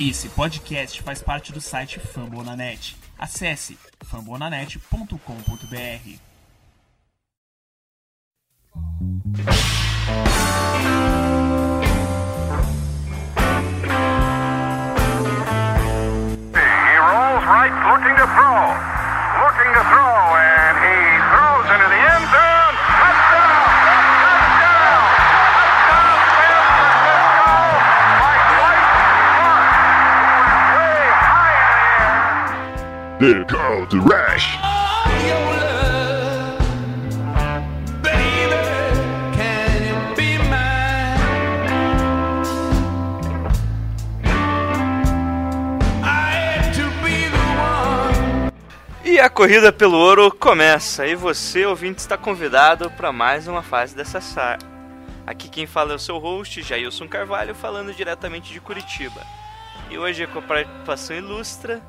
Esse podcast faz parte do site Fambonanet. Acesse fambonanet.com.br. Right, looking to throw. E a corrida pelo ouro começa, e você, ouvinte, está convidado para mais uma fase dessa SAR. Aqui quem fala é o seu host, Jailson Carvalho, falando diretamente de Curitiba. E hoje é com a participação ilustra,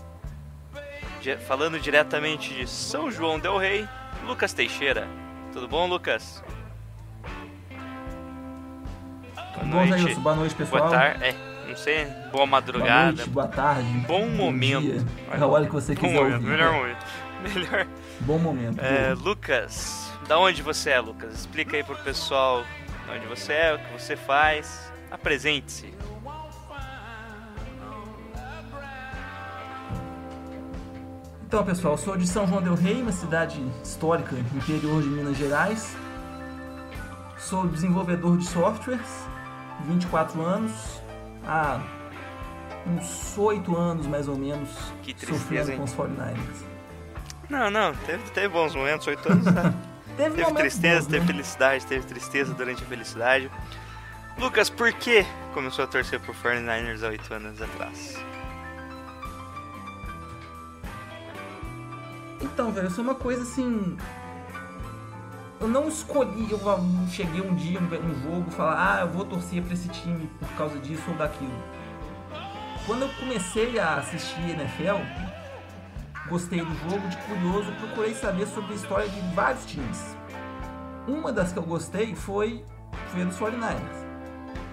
falando diretamente de São João del Rei, Lucas Teixeira. Tudo bom, Lucas? Boa Bom, Jailson, boa noite, pessoal. Boa tarde, é, não sei, boa Boa madrugada. noite, boa tarde. Bom momento. Dia. Vai. É a hora que você Bom quiser momento, ouvir. melhor né? momento. Melhor. Bom momento. É, boa. Lucas, da onde você é, Lucas? Explica aí pro pessoal de onde você é, o que você faz. Apresente-se. Então, pessoal, sou de São João del Rei, uma cidade histórica interior de Minas Gerais. Sou desenvolvedor de softwares, 24 anos. Há uns 8 anos, mais ou menos, Que tristeza, sofrendo hein? com os 49ers. Não, não, teve, teve bons momentos, oito anos, né? Teve, Teve tristeza, bons, teve né? felicidade, teve tristeza durante a felicidade. Lucas, por que começou a torcer pro 49ers há oito anos atrás? Então, velho, isso é uma coisa assim. Eu não escolhi, eu cheguei um dia no jogo falar, ah, eu vou torcer pra esse time por causa disso ou daquilo. Quando eu comecei a assistir NFL, gostei do jogo, de curioso, procurei saber sobre a história de vários times. Uma das que eu gostei foi, a dos 49ers.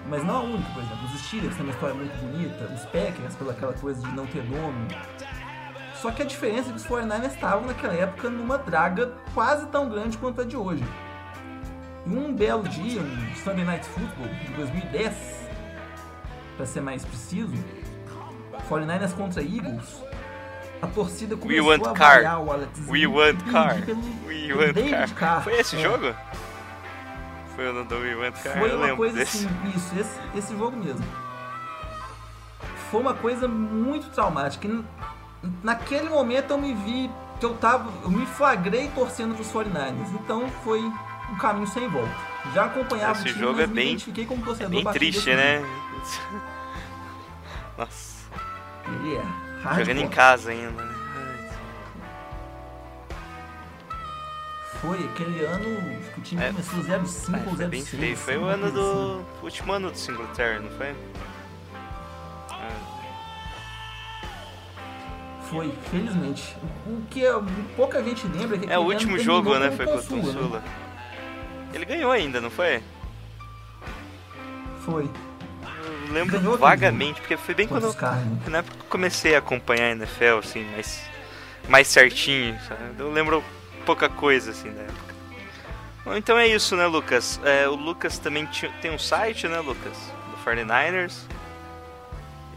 Mas não a única, por exemplo. Os Steelers têm uma história muito bonita, os Packers, pela aquela coisa de não ter dono. Só que a diferença é que os 49ers estavam naquela época numa draga quase tão grande quanto a de hoje. E um belo dia, um Sunday Night Football de 2010, para ser mais preciso, 49ers contra Eagles, a torcida começou want a avaliar o Alex We want pelo- We pelo want Car. Carr. Foi esse É. jogo? Foi o do We want Car, Foi eu uma coisa desse. assim, isso, esse, esse jogo mesmo. Foi uma coisa muito traumática. Naquele momento eu me vi que eu tava, eu me flagrei torcendo pros 49ers. Então foi um caminho sem volta. Já acompanhava Esse o time, jogo é bem- identifiquei como torcedor Bem a partir triste, né? Nossa, Ele é jogando em casa ainda, né? Foi aquele ano que o time É. começou 0-5 É, ou foi bem 0-6. feio. Foi o ano assim. do. o último ano do Singletary, não foi? Foi, felizmente. O que é- pouca gente lembra é que É, o último jogo, né? Foi contra o Consula, né? Ele ganhou ainda, não foi? Foi. Eu lembro Ganhou vagamente, porque foi bem quando Cardinals. foi na época que eu comecei a acompanhar a NFL, assim, mais, mais certinho, sabe? Eu lembro pouca coisa, assim, da época. Bom, então é isso, né, Lucas? É, o Lucas também tem um site, né, Lucas? Do 49ers.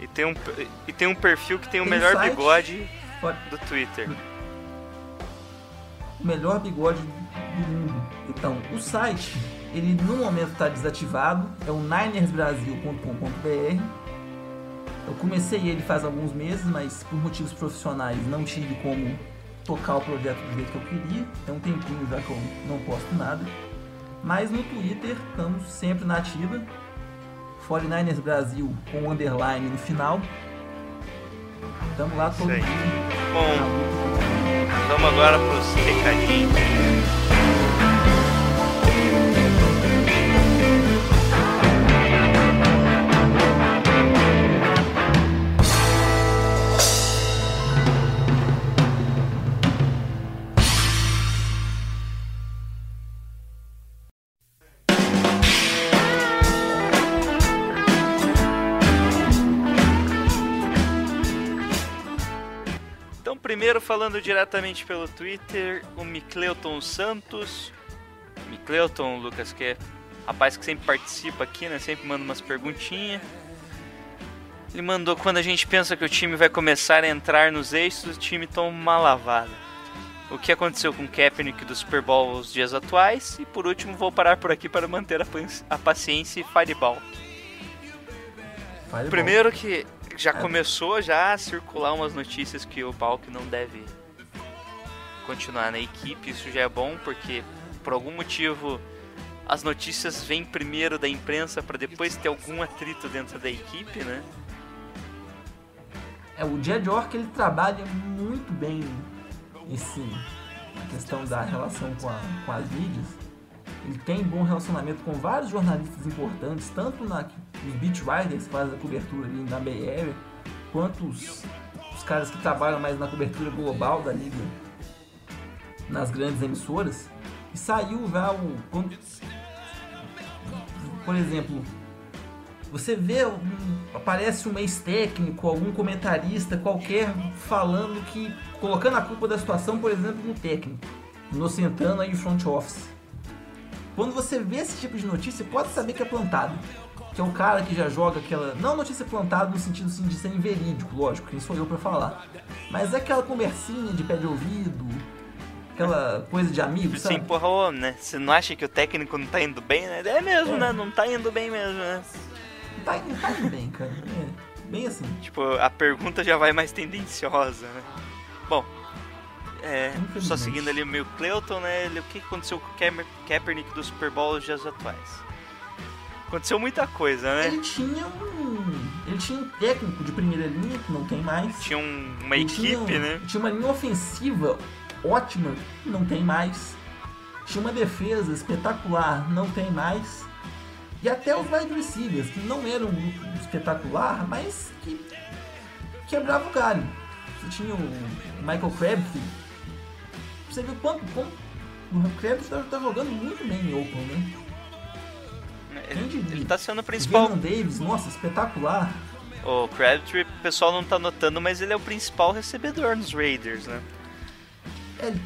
E tem um, e tem um perfil que tem o Tem melhor site. bigode do Twitter. o melhor bigode do mundo. Então, o site, ele no momento está desativado, é o ninersbrasil.com.br. Eu comecei ele faz alguns meses, mas por motivos profissionais não tive como tocar o projeto do jeito que eu queria. Tem um tempinho já que eu não posto nada. Mas no Twitter estamos sempre na ativa. 49ers Brasil com underline no final. Estamos lá todo Isso aí. dia. Bom, vamos agora pros recadinhos. Falando diretamente pelo Twitter, o Micleuton Santos. Micleuton, Lucas, que é rapaz que sempre participa aqui, né? Sempre manda umas perguntinhas. Ele mandou quando a gente pensa que o time vai começar a entrar nos eixos, o time toma uma lavada. O que aconteceu com o Kaepernick do Super Bowl os dias atuais? E por último, vou parar por aqui para manter a, pa- a paciência e fireball. Fireball. Primeiro que já começou já a circular umas notícias que o Balk não deve continuar na equipe. Isso já é bom porque por algum motivo as notícias vêm primeiro da imprensa para depois ter algum atrito dentro da equipe, né? É, o Jed Ork ele trabalha muito bem esse a questão da relação com, a- com as mídias. Ele tem bom relacionamento com vários jornalistas importantes, tanto na, os beat writers que fazem a cobertura ali na Bay Area, quanto os, os caras que trabalham mais na cobertura global da liga nas grandes emissoras. E saiu já o. quando- por exemplo, você vê, aparece um ex-técnico, algum comentarista qualquer falando que. colocando a culpa da situação, por exemplo, no técnico, inocentando aí o front office. Quando você vê esse tipo de notícia, pode saber que é plantado. Que é o cara que já joga aquela. Não notícia plantada no sentido assim, de ser inverídico, lógico, quem sou eu pra falar. Mas é aquela conversinha de pé de ouvido, aquela coisa de amigo, sabe? ô, né? Você não acha que o técnico não tá indo bem, né? É mesmo, É. né? Não tá indo bem mesmo, né? Não tá, não tá indo bem, cara. É, bem assim. Tipo, a pergunta já vai mais tendenciosa, né? Bom, é, só Infelizmente. seguindo ali o meu Cleuton, né? O que aconteceu com o Kaeper- Kaepernick do Super Bowl nos dias atuais? Aconteceu muita coisa, né? Ele tinha um. Ele tinha um técnico de primeira linha, que não tem mais. Tinha um- uma Ele equipe, tinha, né? Tinha uma linha ofensiva ótima, que não tem mais. Tinha uma defesa espetacular, não tem mais. E até os wide receivers, que não eram espetacular, mas que quebrava o galho. Você tinha o Michael Crabtree. Você viu quanto, como o Crabtree tá, tá jogando muito bem em Oakland, né? Ele, ele tá sendo o principal. Vernon Davis, nossa, espetacular. O Crabtree, o pessoal não tá notando, mas ele é o principal recebedor nos Raiders, né? Ele,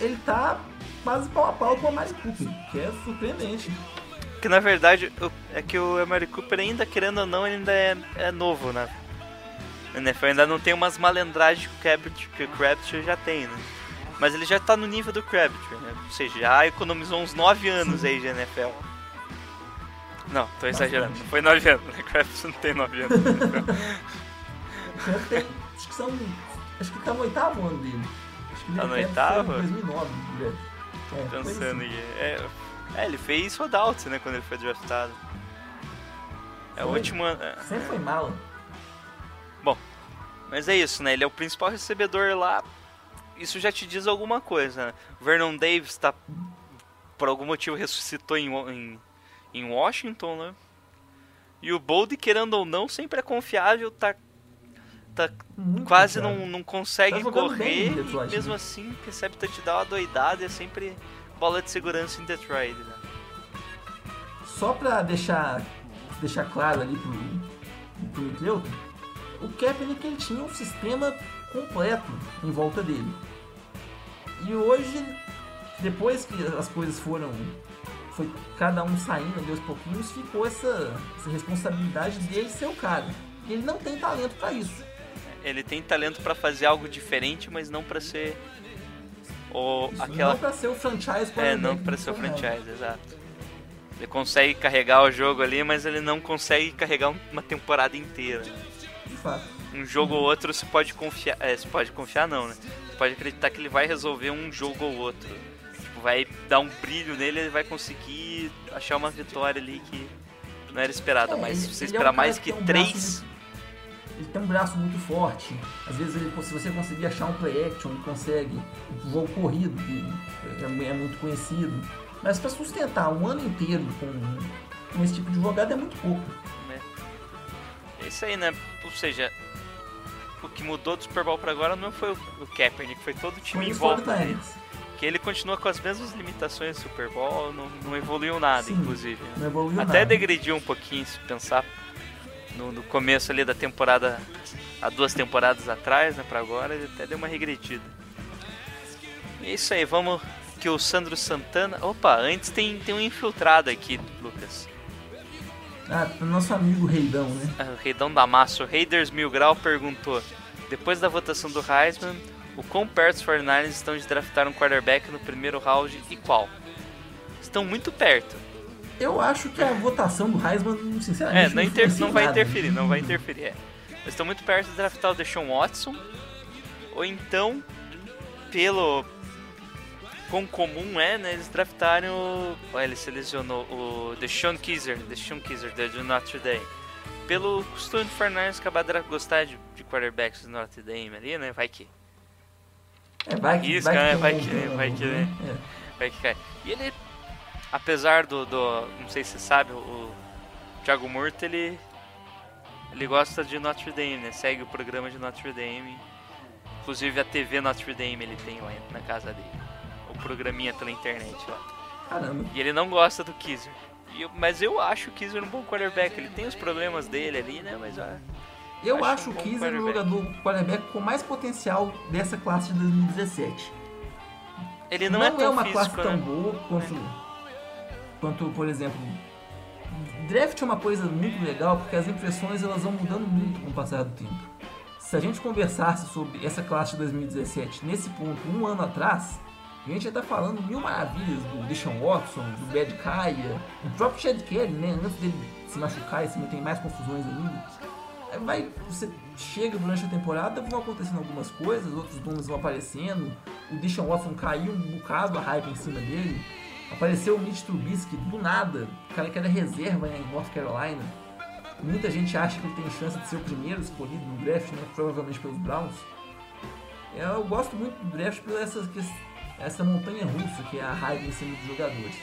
ele tá quase pau a pau com a Mari Cooper, que é surpreendente. Que na verdade o- é que o Emery Cooper ainda, querendo ou não, ele ainda é, é novo, né? A NFL ainda não tem umas malandragens que o Crabtree, que o Crabtree já tem, né? Mas ele já tá no nível do Crabtree, né? Ou seja, já economizou uns 9 anos aí de NFL. Não, tô exagerando, não foi 9 anos, né? Crabtree não tem 9 anos. tem, acho que são. Acho que tá no oitavo ano dele. Acho que ele Tá no oitavo? foi em 2009, né? É, Pensando assim. É, é, ele fez holdouts, né? Quando ele foi draftado. É o último ano. é. Sempre foi mala. Mas é isso, né? Ele é o principal recebedor lá. Isso já te diz alguma coisa, né? Vernon Davis tá. Por algum motivo ressuscitou em, em, em Washington, né? E o Bold, querendo ou não, sempre é confiável, tá. tá Muito quase não, não consegue Tá correr. em Detroit, e mesmo né? assim recebe touchdown doidado e é sempre bola de segurança em Detroit, né? Só pra deixar, deixar claro ali pro, pro Cleuton, o Kaepernick ele tinha um sistema completo em volta dele. E hoje, depois que as coisas foram. Foi cada um saindo ali aos pouquinhos, ficou essa, essa responsabilidade dele ser o cara. E ele não tem talento pra isso. Ele tem talento pra fazer algo diferente, mas não pra ser. O, Isso aquela Não pra ser o franchise É, não do ser o franchise, exato. Ele consegue carregar o jogo ali, mas ele não consegue carregar um- uma temporada inteira. De fato. Um jogo ou outro você pode confiar. É, você pode confiar não, né? Você pode acreditar que ele vai resolver um jogo ou outro. Tipo, vai dar um brilho nele, ele vai conseguir achar uma vitória ali que não era esperada. É, mas se você ele é um esperar mais que que um três. Ele tem um braço muito forte. Às vezes, ele, se você conseguir achar um play action, ele consegue. O jogo corrido, que é, é muito conhecido. Mas para sustentar um ano inteiro com, com esse tipo de jogada é muito pouco. né? É isso aí, né? Ou seja, o que mudou do Super Bowl pra agora não foi o, Kaepernick, foi todo o time Foi em volta dele. 49ers. Que ele continua com as mesmas limitações do Super Bowl, não, não evoluiu nada, Sim, inclusive. né? Evoluiu Até nada. degrediu um pouquinho, se pensar no, no começo ali da temporada há duas temporadas atrás, né, pra agora, ele até deu uma regredida. É isso aí, vamos que o Sandro Santana... Opa, antes tem, tem um infiltrado aqui, Lucas. Ah, nosso amigo Reidão, né? Ah, O Reidão da Massa, o Raiders Mil Grau perguntou, depois da votação do Heisman, o quão perto os 49ers estão de draftar um quarterback no primeiro round e qual? Estão muito perto. Eu acho que a votação do Heisman, É, sinceramente, não, inter- não vai nada. interferir, não vai interferir. É. Estão muito perto de draftar o Deshaun Watson. Ou então, pelo. Quão comum é, né? Eles draftarem o. Olha, ele selecionou o Deshaun Kaiser, Deshaun Kaiser, da- do Notre Dame. Pelo costume do Fernandes acabar de gostar de, de quarterbacks do Notre Dame ali, né? Vai que. É, vai que, Isso, vai que, vai tem um que- bom vai que, né? Vai que cai. E ele, apesar do, do não sei se você sabe, o Thiago Murto, ele ele gosta de Notre Dame, né? Segue o programa de Notre Dame. Inclusive a TV Notre Dame ele tem lá na casa dele. Programinha pela internet lá. É. Caramba. E ele não gosta do Kizer. Eu- mas eu acho o Kizer um bom quarterback. Ele tem os problemas dele ali, né? Mas ó, Eu Acho acho um o Kizer o jogador quarterback com mais potencial dessa classe de 2017. ele não, é tão uma físico, classe tão né? boa quanto, quanto, por exemplo, draft é uma coisa muito legal porque as impressões elas vão mudando muito com o passar do tempo. Se a gente conversasse sobre essa classe de 2017 nesse ponto um ano atrás, a gente ia estar falando mil maravilhas do Deshaun Watson, do Bad Kaya, do próprio Chad Kelly, né? Antes dele se machucar e se meter em mais confusões ainda. Vai, você chega durante a temporada, vão acontecendo algumas coisas, outros nomes vão aparecendo. O Deshaun Watson caiu um bocado a hype em cima dele. Apareceu o Mitch Trubisky do nada, o cara que era reserva né, em North Carolina. Muita gente acha que ele tem chance de ser o primeiro escolhido no draft, né, provavelmente pelos Browns. Eu gosto muito do draft por essa, essa montanha russa que é a hype em cima dos jogadores.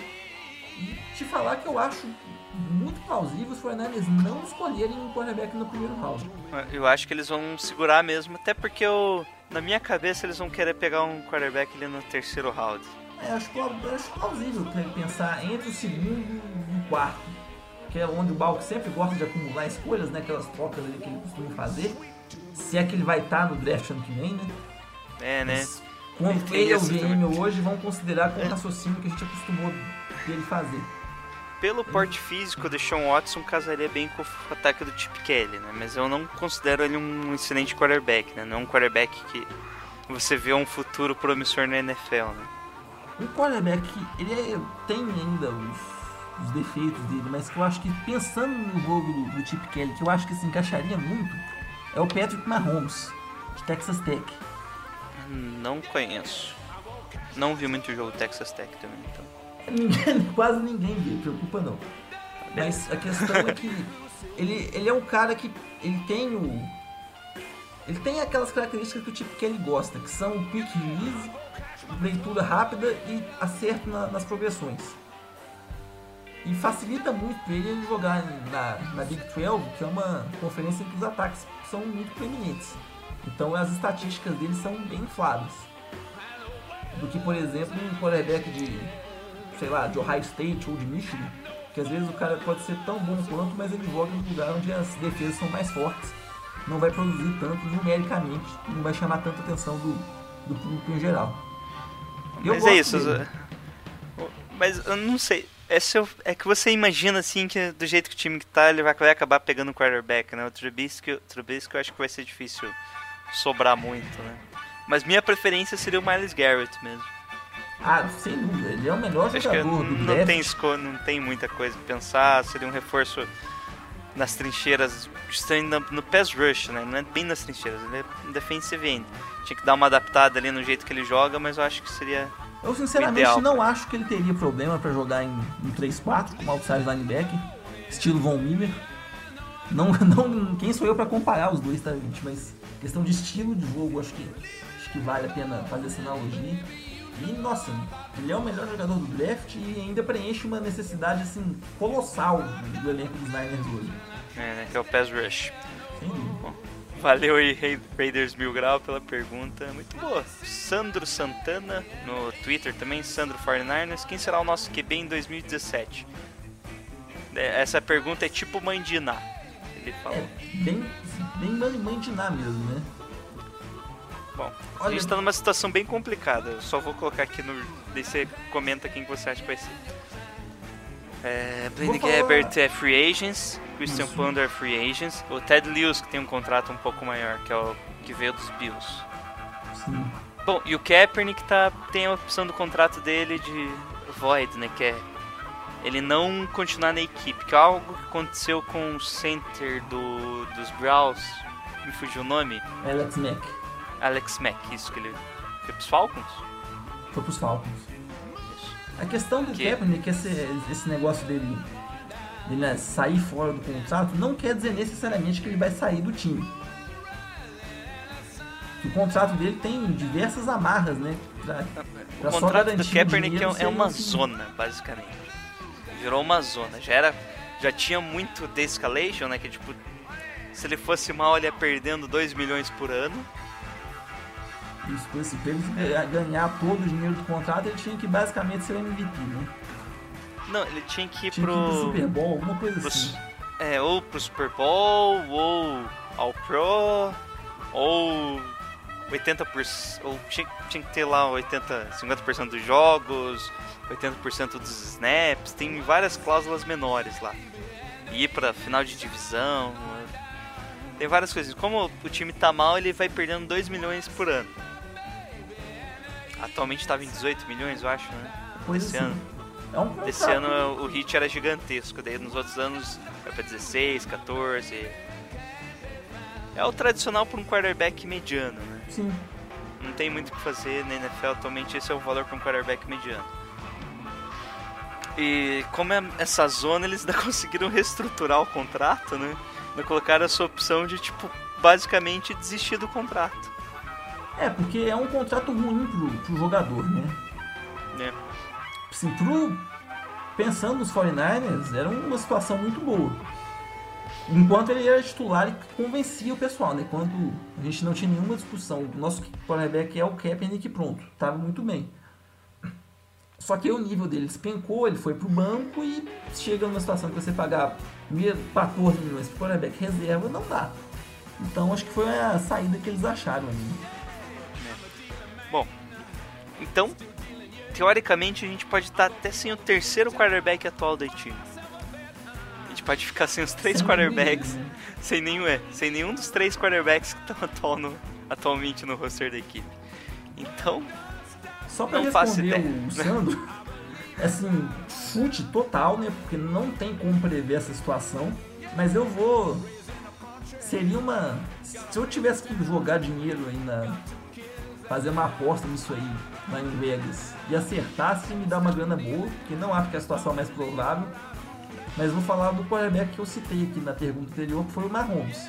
E te falar que eu acho muito plausível os 49ers não escolherem um quarterback no primeiro round. Eu acho que eles vão segurar mesmo, até porque eu, na minha cabeça eles vão querer pegar um quarterback ali no terceiro round. É, acho, eu acho plausível pensar entre o segundo e o quarto, que é onde o Balk sempre gosta de acumular escolhas, né, aquelas trocas ali que ele costuma fazer. Se é que ele vai estar no draft ano que vem, né? É, né? Mas, Como Tem ele é o também. hoje, vão considerar com o raciocínio que a gente acostumou dele fazer. Pelo porte físico, o Deshaun Watson casaria bem com o ataque do Chip Kelly, né? Mas eu não considero ele um excelente quarterback, né? Não é um quarterback que você vê um futuro promissor na NFL, né? Um quarterback que ele é- tem ainda os, os defeitos dele, mas que eu acho que pensando no jogo do, do Chip Kelly, que eu acho que se encaixaria muito, é o Patrick Mahomes, de Texas Tech. Não conheço. Não vi muito o jogo Texas Tech também, então. Ninguém, quase ninguém vê, preocupa não. Mas a questão é que ele, ele é um cara que ele tem o. Ele tem aquelas características que o Chip Kelly gosta, que são quick release, leitura rápida e acerto na- nas progressões. E facilita muito para ele ele jogar na, na Big 12, que é uma conferência em que os ataques são muito preeminentes. Então as estatísticas dele são bem infladas. Do que, por exemplo, um quarterback de, sei lá, de Ohio State ou de Michigan, que às vezes o cara pode ser tão bom quanto, mas ele joga no lugar onde as defesas são mais fortes. Não vai produzir tanto numericamente, não vai chamar tanta atenção do, do público em geral. Eu Mas é isso. dele. Mas eu não sei. É, se eu- é que você imagina assim que do jeito que o time que tá, ele vai, vai acabar pegando o quarterback, né? O Trubisky, o Trubisky eu acho que vai ser difícil sobrar muito, né? Mas minha preferência seria o Miles Garrett mesmo. Ah, sem dúvida, ele é o melhor Acho jogador do não draft. tem, esco- não tem muita coisa pra pensar, seria um reforço nas trincheiras, no, pass rush, né? Não é bem nas trincheiras, ele é um defensive end. Tinha que dar uma adaptada ali no jeito que ele joga, mas eu acho que seria Eu sinceramente ideal, não acho que ele teria problema pra jogar em, em 3-4 como outside linebacker, estilo Von Miller. Não, não, quem sou eu pra comparar os dois, tá, gente? Mas questão de estilo de jogo, acho que, acho que vale a pena fazer essa analogia. E, nossa, ele é o melhor jogador do draft e ainda preenche uma necessidade, assim, colossal do elenco dos Niners hoje. é, né, que é o pass rush. Sem dúvida. Valeu aí, Ra- Raiders Mil Grau, pela pergunta. Muito boa. Sandro Santana, no Twitter também, Sandro 49ers. Quem será o nosso QB em 2017? É, Essa pergunta é tipo mãe de Iná. Ele falou. É bem, bem man- mandinar mesmo, né? Bom, a Olha- gente tá numa situação bem complicada. Eu só vou colocar aqui no. Daí você comenta quem que você acha que vai ser. É, Blaine falar- Gabbert é free agents, Christian Isso. Ponder é free agents, o Ted Lewis que tem um contrato um pouco maior, que é o que veio dos Bills. Sim. Bom, e o Kaepernick tá, tem a opção do contrato dele de void, né, que é ele não continuar na equipe, que é algo que aconteceu com o center do, dos Browns, me fugiu o nome, Alex Mack Alex Mack, isso que ele foi pros Falcons? foi pros Falcons. Isso. A questão do Que- Kaepernick, esse, esse negócio dele, dele né, sair fora do contrato, não quer dizer necessariamente que ele vai sair do time. O contrato dele tem diversas amarras, né? Pra, O pra contrato do Kaepernick é, é uma zona, basicamente. Virou uma zona. Já era. Já tinha muito de escalation, né? Que tipo. Se ele fosse mal, ele ia perdendo 2 milhões por ano. Isso, por esse pra ele ganhar todo o dinheiro do contrato, ele tinha que basicamente ser MVP, né? Não, ele tinha que ir Tinha que ir pro pro. Super Bowl, alguma coisa pros- assim. é, ou pro Super Bowl, ou ao Pro, ou 80%. Ou tinha, tinha que ter lá 80, 50% dos jogos, 80% dos snaps, tem várias cláusulas menores lá. Ir pra final de divisão. Tem várias coisas. Como o time tá mal, ele vai perdendo 2 milhões por ano. Atualmente estava em 18 milhões, eu acho, né? Coisa Esse assim. ano. É um contrato. Esse ano o hit era gigantesco, daí nos outros anos vai pra 16, 14. É o tradicional para um quarterback mediano, né? Sim. Não tem muito o que fazer na NFL atualmente, esse é o valor para um quarterback mediano. E como é essa zona, eles ainda conseguiram reestruturar o contrato, né? Ainda colocaram essa opção de, tipo, basicamente desistir do contrato. É, porque é um contrato ruim pro, pro jogador, né? Né? Assim, pro... Pensando nos 49ers, era uma situação muito boa. Enquanto ele era titular e convencia o pessoal, né? Quando a gente não tinha nenhuma discussão. O nosso quarterback é o Kaepernick pronto. Tava muito bem. Só que o nível dele despencou, ele foi pro banco e chega numa situação que você pagar mesmo 14 milhões pro quarterback reserva, não dá. Então acho que foi a saída que eles acharam ali. Bom, então, teoricamente a gente pode estar até sem o terceiro quarterback atual do time. Pode ficar sem os três Sem quarterbacks, né? sem nenhum é, sem nenhum dos três quarterbacks que estão atual no- atualmente no roster da equipe. Então, Só pra Não responder o Sandro, assim, chute total, né? Porque não tem como prever essa situação. Mas eu vou. Seria uma. Se eu tivesse que jogar dinheiro ainda, fazer uma aposta nisso aí, lá em Vegas, e acertasse, me dar uma grana boa, que não acho que é a situação mais provável. Mas vou falar do quarterback que eu citei aqui na pergunta anterior, que foi o Mahomes.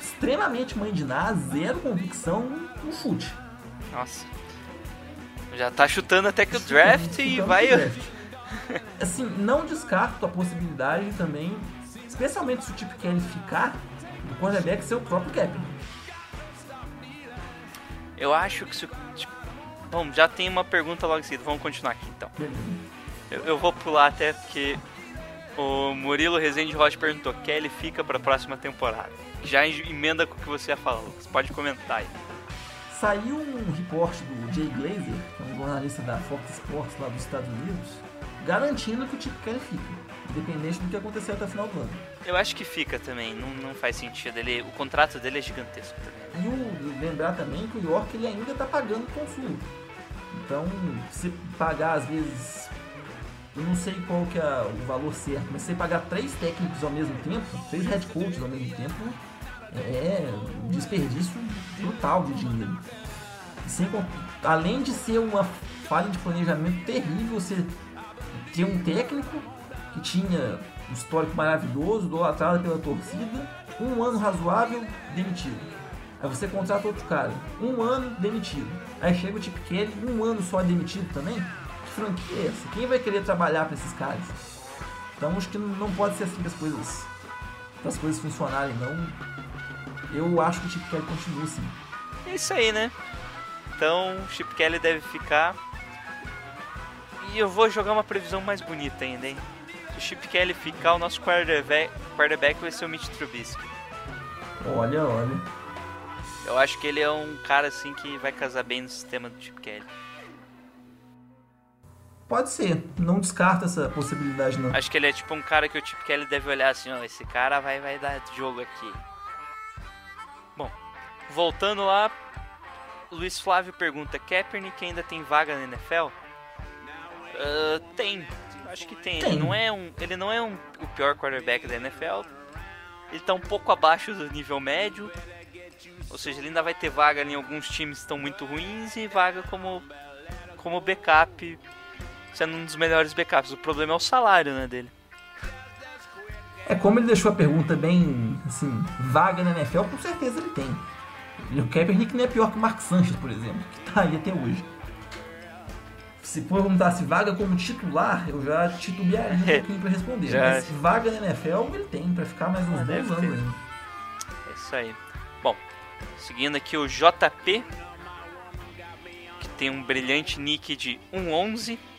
Extremamente mãe de nada, zero convicção, um chute. nossa. Já tá chutando até que o draft e vai. draft. Assim, não descarto a possibilidade também, especialmente se o Chip Kelly ficar, do quarterback ser o próprio Kaepernick. Eu acho que se. o- Tipo, bom, já tem uma pergunta logo em seguida, vamos continuar aqui então. Eu, eu vou pular até porque o Murilo Rezende Rocha perguntou: Kelly fica pra próxima temporada? Já em- emenda com o que você ia falar, Lucas. Pode comentar aí. Saiu um reporte do Jay Glazer, que é um jornalista da Fox Sports lá dos Estados Unidos, garantindo que o Chip Kelly fica, independente do que acontecer até o final do ano. Eu acho que fica também, não, não faz sentido. Ele, o contrato dele é gigantesco também. E o, lembrar também que o York ele ainda está pagando o consumo. Então, se pagar às vezes, eu não sei qual que é o valor certo, mas você pagar três técnicos ao mesmo tempo, três head coaches ao mesmo tempo, é um desperdício brutal de dinheiro. Sem além de ser uma falha de planejamento terrível, você ter um técnico que tinha um histórico maravilhoso, idolatrado pela torcida, um ano razoável, demitido. Aí você contrata outro cara, um ano demitido. Aí chega o Chip Kelly, um ano só demitido também? Que franquia é essa? Quem vai querer trabalhar para esses caras? Então acho que não pode ser assim que as coisas, que as coisas funcionarem, não. Eu acho que o Chip Kelly continua assim. É isso aí, né? Então, o Chip Kelly deve ficar. E eu vou jogar uma previsão mais bonita ainda, hein? Se o Chip Kelly ficar, o nosso quarterback, quarterback vai ser o Mitch Trubisky. Olha, olha. Eu acho que ele é um cara assim que vai casar bem no sistema do Chip Kelly. Pode ser. Não descarta essa possibilidade, não. Acho que ele é tipo um cara que o Chip Kelly deve olhar assim, ó, esse cara vai, vai dar jogo aqui. Bom, voltando lá, Luiz Flávio pergunta, Kaepernick ainda tem vaga na NFL? Ah, tem, acho que tem. Tem. Ele não é, um, ele não é um, o pior quarterback da NFL. Ele tá um pouco abaixo do nível médio. Ou seja, ele ainda vai ter vaga em alguns times que estão muito ruins e vaga como, como backup, sendo um dos melhores backups. O problema é o salário né, dele. É como ele deixou a pergunta bem, assim, vaga na NFL, com certeza ele tem. E o Kaepernick não é pior que o Mark Sanchez, por exemplo, que tá aí até hoje. Se for perguntasse vaga como titular, eu já titubearia um pouquinho pra responder. Já. Mas vaga na NFL ele tem, pra ficar mais uns bons ter. anos ainda. É isso aí. Bom, seguindo aqui o JP, que tem um brilhante nick de 111.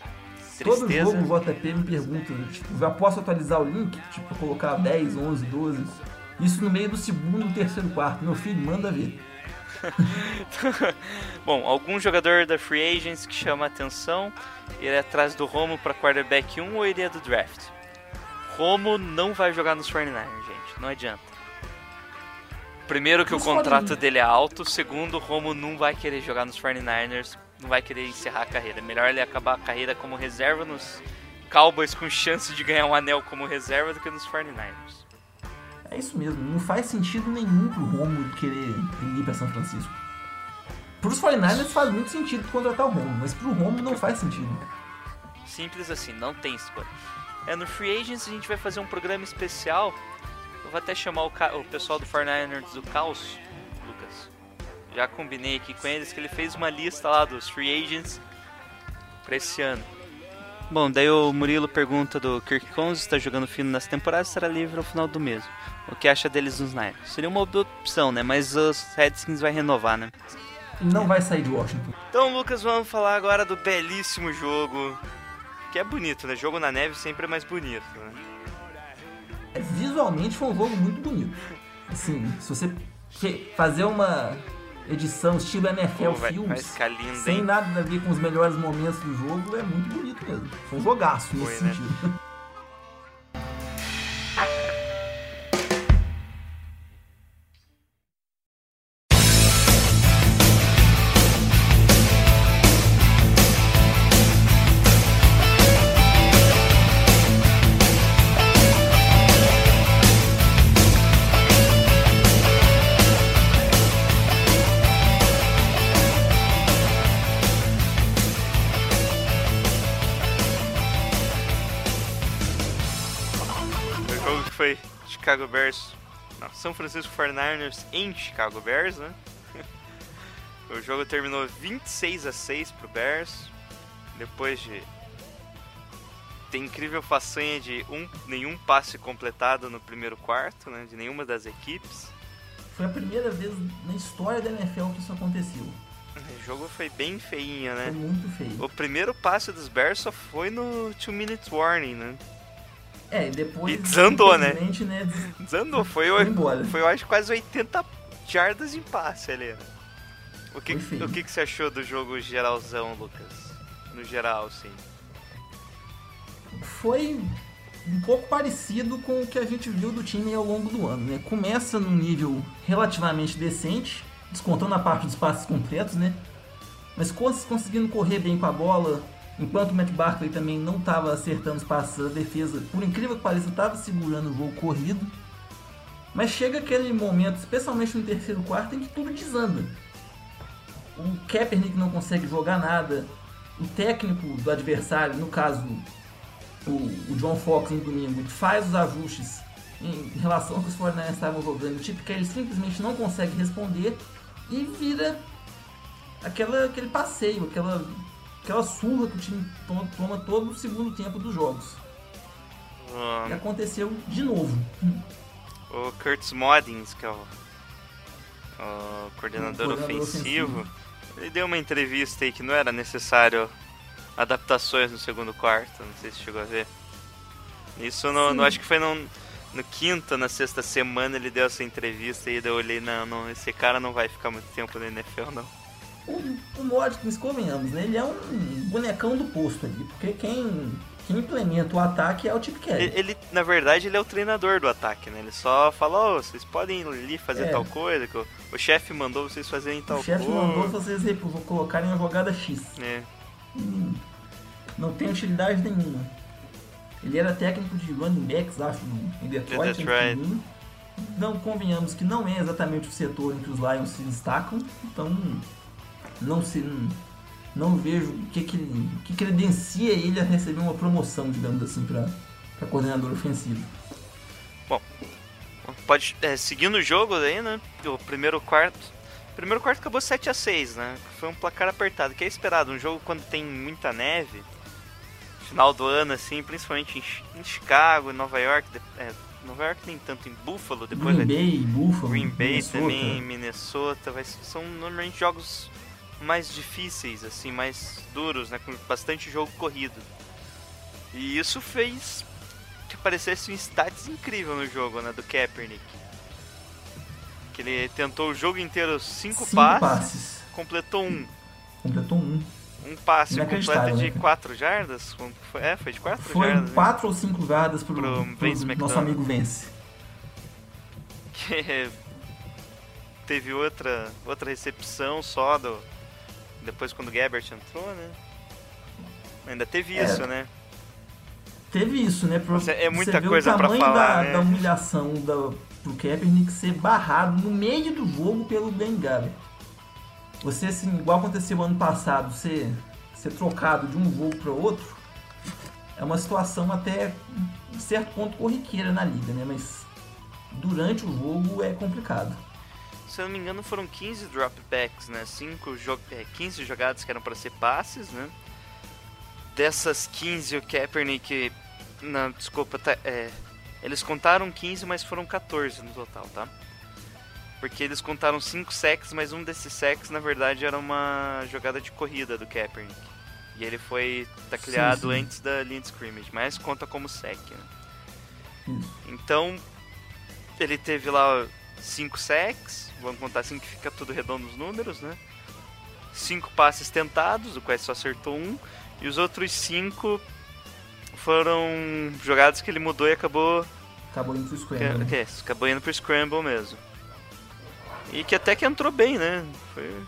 Todo Tristeza. jogo o JP me pergunta, tipo, já posso atualizar o link? Tipo, colocar 10, 11, 12. Isso no meio do segundo, terceiro, quarto. Meu filho, manda ver. Bom, algum jogador da Free Agents que chama a atenção, ele é atrás do Romo para quarterback 1 ou ele é do draft? Romo não vai jogar nos 49ers, gente, não adianta. Primeiro que o contrato 49ers. dele é alto, segundo, o Romo não vai querer jogar nos 49ers, não vai querer encerrar a carreira. É Melhor ele acabar a carreira como reserva nos Cowboys com chance de ganhar um anel como reserva do que nos 49ers. É isso mesmo, não faz sentido nenhum pro Romo querer ir pra São Francisco. Pros 49ers faz muito sentido contratar o Romo, mas pro Romo não faz sentido. Simples assim, não tem escolha. É no Free Agents a gente vai fazer um programa especial. Eu vou até chamar o, o pessoal do 49ers do Caos. Já combinei aqui com eles que ele fez uma lista lá dos Free Agents pra esse ano. Bom, daí o Murilo pergunta do Kirk Cousins, está jogando fino nessa temporada, será livre ao final do mês. O que acha deles nos Niners? Seria uma boa opção, né? Mas os Redskins vai renovar, né? Não vai sair de Washington. Então, Lucas, vamos falar agora do belíssimo jogo. Que é bonito, né? Jogo na neve sempre é mais bonito, né? Visualmente foi um jogo muito bonito. Assim, se você fazer uma edição estilo NFL Pô, vai- vai Films, ficar lindo, sem hein? nada a ver com os melhores momentos do jogo, é muito bonito mesmo. Foi um jogaço nesse Foi, né? sentido. Chicago Bears. Não, São Francisco 49ers em Chicago Bears, né? O jogo terminou 26 a 6 pro Bears. Depois de ter incrível façanha de um, nenhum passe completado no primeiro quarto, né? De nenhuma das equipes. Foi a primeira vez na história da NFL que isso aconteceu. O jogo foi bem feinho, Foi né? muito feio. O primeiro passe dos Bears só foi no 2 minutes warning, né? É, e depois. E desandou, né? né? des- Desandou, foi, Foi embora. foi eu acho quase 80 jardas em passe ali, né? O que, o que, que você achou do jogo geralzão, Lucas? No geral, sim. Foi um pouco parecido com o que a gente viu do time ao longo do ano, né? Começa num nível relativamente decente, descontando a parte dos passes completos, né? Mas cons- conseguindo correr bem com a bola, enquanto o Matt Barkley também não estava acertando os passes da defesa, por incrível que pareça, estava segurando o jogo corrido. Mas chega aquele momento, especialmente no terceiro quarto, em que tudo desanda. O Kaepernick não consegue jogar nada, o técnico do adversário, no caso o, o John Fox no domingo faz os ajustes em relação ao que os 49ers estavam jogando, tipo que ele simplesmente não consegue responder e vira aquela, aquele passeio, aquela, aquela surra que o time toma, toma todo o segundo tempo dos jogos. E Um, aconteceu de novo. o Curtis Moddings, que é o, o coordenador, O coordenador ofensivo, ele deu uma entrevista aí que não era necessário adaptações no segundo quarto, não sei se chegou a ver. Isso não, Sim. não acho que foi num, no quinto, na sexta semana, ele deu essa entrevista e eu olhei, não, não, esse cara não vai ficar muito tempo na NFL, não. O, o Watkins, convenhamos, né? Ele é um bonecão do posto ali, porque quem, quem implementa o ataque é o Chip Kelly. Ele, ele, na verdade, ele é o treinador do ataque, né? Ele só fala, ô, vocês podem ali fazer É. tal coisa, que o, o chefe mandou vocês fazerem tal o chefe coisa. mandou vocês colocarem uma jogada X. É. Hum, não tem utilidade nenhuma. Ele era técnico de running backs, acho, em Detroit. Detroit. em pequenininho. Não convenhamos que não é exatamente o setor em que os Lions se destacam, então não se não vejo o que, que, que credencia ele a receber uma promoção, digamos assim, para coordenador ofensivo. Pode, é, seguindo o jogo daí, né? O primeiro quarto. Primeiro quarto acabou 7 a 6 né? Foi um placar apertado, que é esperado. Um jogo quando tem muita neve, final do ano, assim, principalmente em, em Chicago, em Nova York. de- é, Nova York nem tanto em Buffalo, depois Green Bay, Buffalo, Green Bay Minnesota. também, Minnesota, vai, são normalmente jogos mais difíceis, assim, mais duros, né? Com bastante jogo corrido. E isso fez que aparecesse um stats incrível no jogo, né? Do Kaepernick. Que ele tentou o jogo inteiro cinco, Cinco passes, passes. completou um. Completou um. Um passe completo de né? 4 jardas. É, foi de 4 Foi jardas. né? 4 ou 5 jardas pro, Pro pro Vince nosso McDonald. amigo Vence. que teve outra outra recepção só do depois quando o Gabbert entrou, né? Ainda teve É. isso, né? Teve isso, né? Pra, é muita coisa tamanho falar, da, né? da humilhação da, pro Kaepernick ser barrado no meio do jogo pelo Ben Gabbert. Você, assim, igual aconteceu ano passado, ser, ser trocado de um jogo para outro, é uma situação até um certo ponto corriqueira na liga, né? Mas durante o jogo é complicado. Se eu não me engano, foram 15 dropbacks, né? Cinco jo é, 15 jogadas que eram para ser passes, né? Dessas 15, o Kaepernick. Não, desculpa, tá, é, eles contaram 15, mas foram 14 no total, tá? Porque eles contaram 5 sacks, mas um desses sacks, na verdade, era uma jogada de corrida do Kaepernick. E ele foi tacleado Sim, sim. antes da linha de scrimmage, mas conta como sack, né? Isso. Então, ele teve lá 5 sacks, vamos contar assim que fica tudo redondo os números, né? 5 passes tentados, o quais só acertou um, e os outros 5 foram jogadas que ele mudou e acabou, Acabou indo pro que, Scramble. né? que é, acabou indo pro Scramble mesmo. E que até que entrou bem, né? Foi,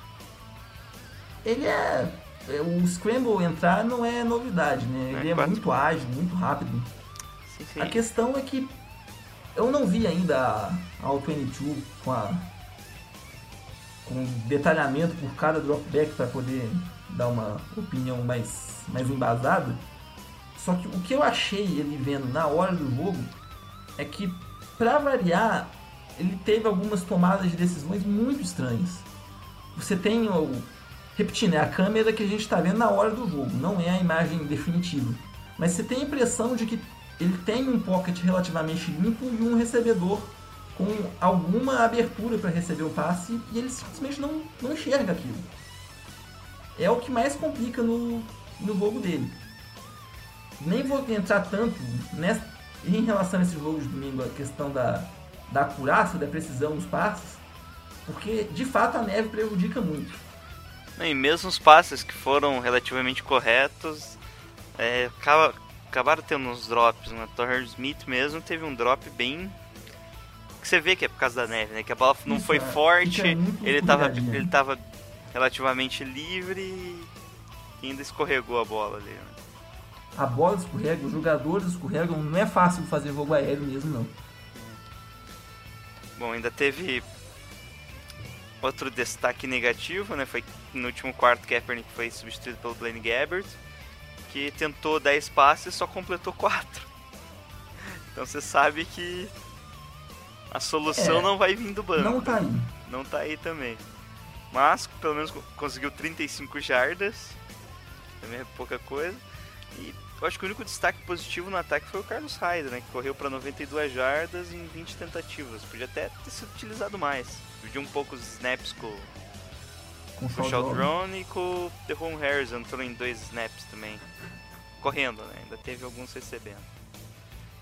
Ele é. é, O Scramble entrar não é novidade, né? É, Ele é quatro. muito ágil, muito rápido. sim, sim. A questão é que eu não vi ainda a All 22 com a com detalhamento por cada dropback para poder dar uma opinião mais, mais embasada. Só que o que eu achei ele vendo na hora do jogo é que, para variar, ele teve algumas tomadas de decisões muito estranhas. Você tem o. Repetindo, é a câmera que a gente está vendo na hora do jogo, não é a imagem definitiva. Mas você tem a impressão de que ele tem um pocket relativamente limpo e um recebedor com alguma abertura para receber o passe e ele simplesmente não, não enxerga aquilo. É o que mais complica no, no jogo dele. Nem vou entrar tanto nessa, em relação a esse jogo de domingo, a questão da, da acurácia, da precisão dos passes, porque de fato a neve prejudica muito. E mesmo os passes que foram relativamente corretos, é, acaba- acabaram tendo uns drops. Né? Torre Smith mesmo teve um drop bem. que você vê que é por causa da neve, né? Que a bola não Isso, foi é, forte, muito ele tava, escorregadinha. ele tava relativamente livre e ainda escorregou a bola ali. Né? A bola escorrega, os jogadores escorregam, não é fácil fazer jogo aéreo mesmo não. Bom, ainda teve outro destaque negativo, né? Foi no último quarto Kaepernick foi substituído pelo Blaine Gabbert, que tentou 10 passes e só completou 4. Então você sabe que a solução É, não vai vir do banco. Não tá aí. Não tá aí também. Mas pelo menos co- conseguiu 35 jardas. Também é pouca coisa. E eu acho que o único destaque positivo no ataque foi o Carlos Hyde, né? Que correu para 92 jardas em 20 tentativas. Podia até ter sido utilizado mais. Dividiu um pouco os snaps com, Com o. Shaldron e com o Devon Harris entrou em dois snaps também. Correndo, né? Ainda teve alguns recebendo.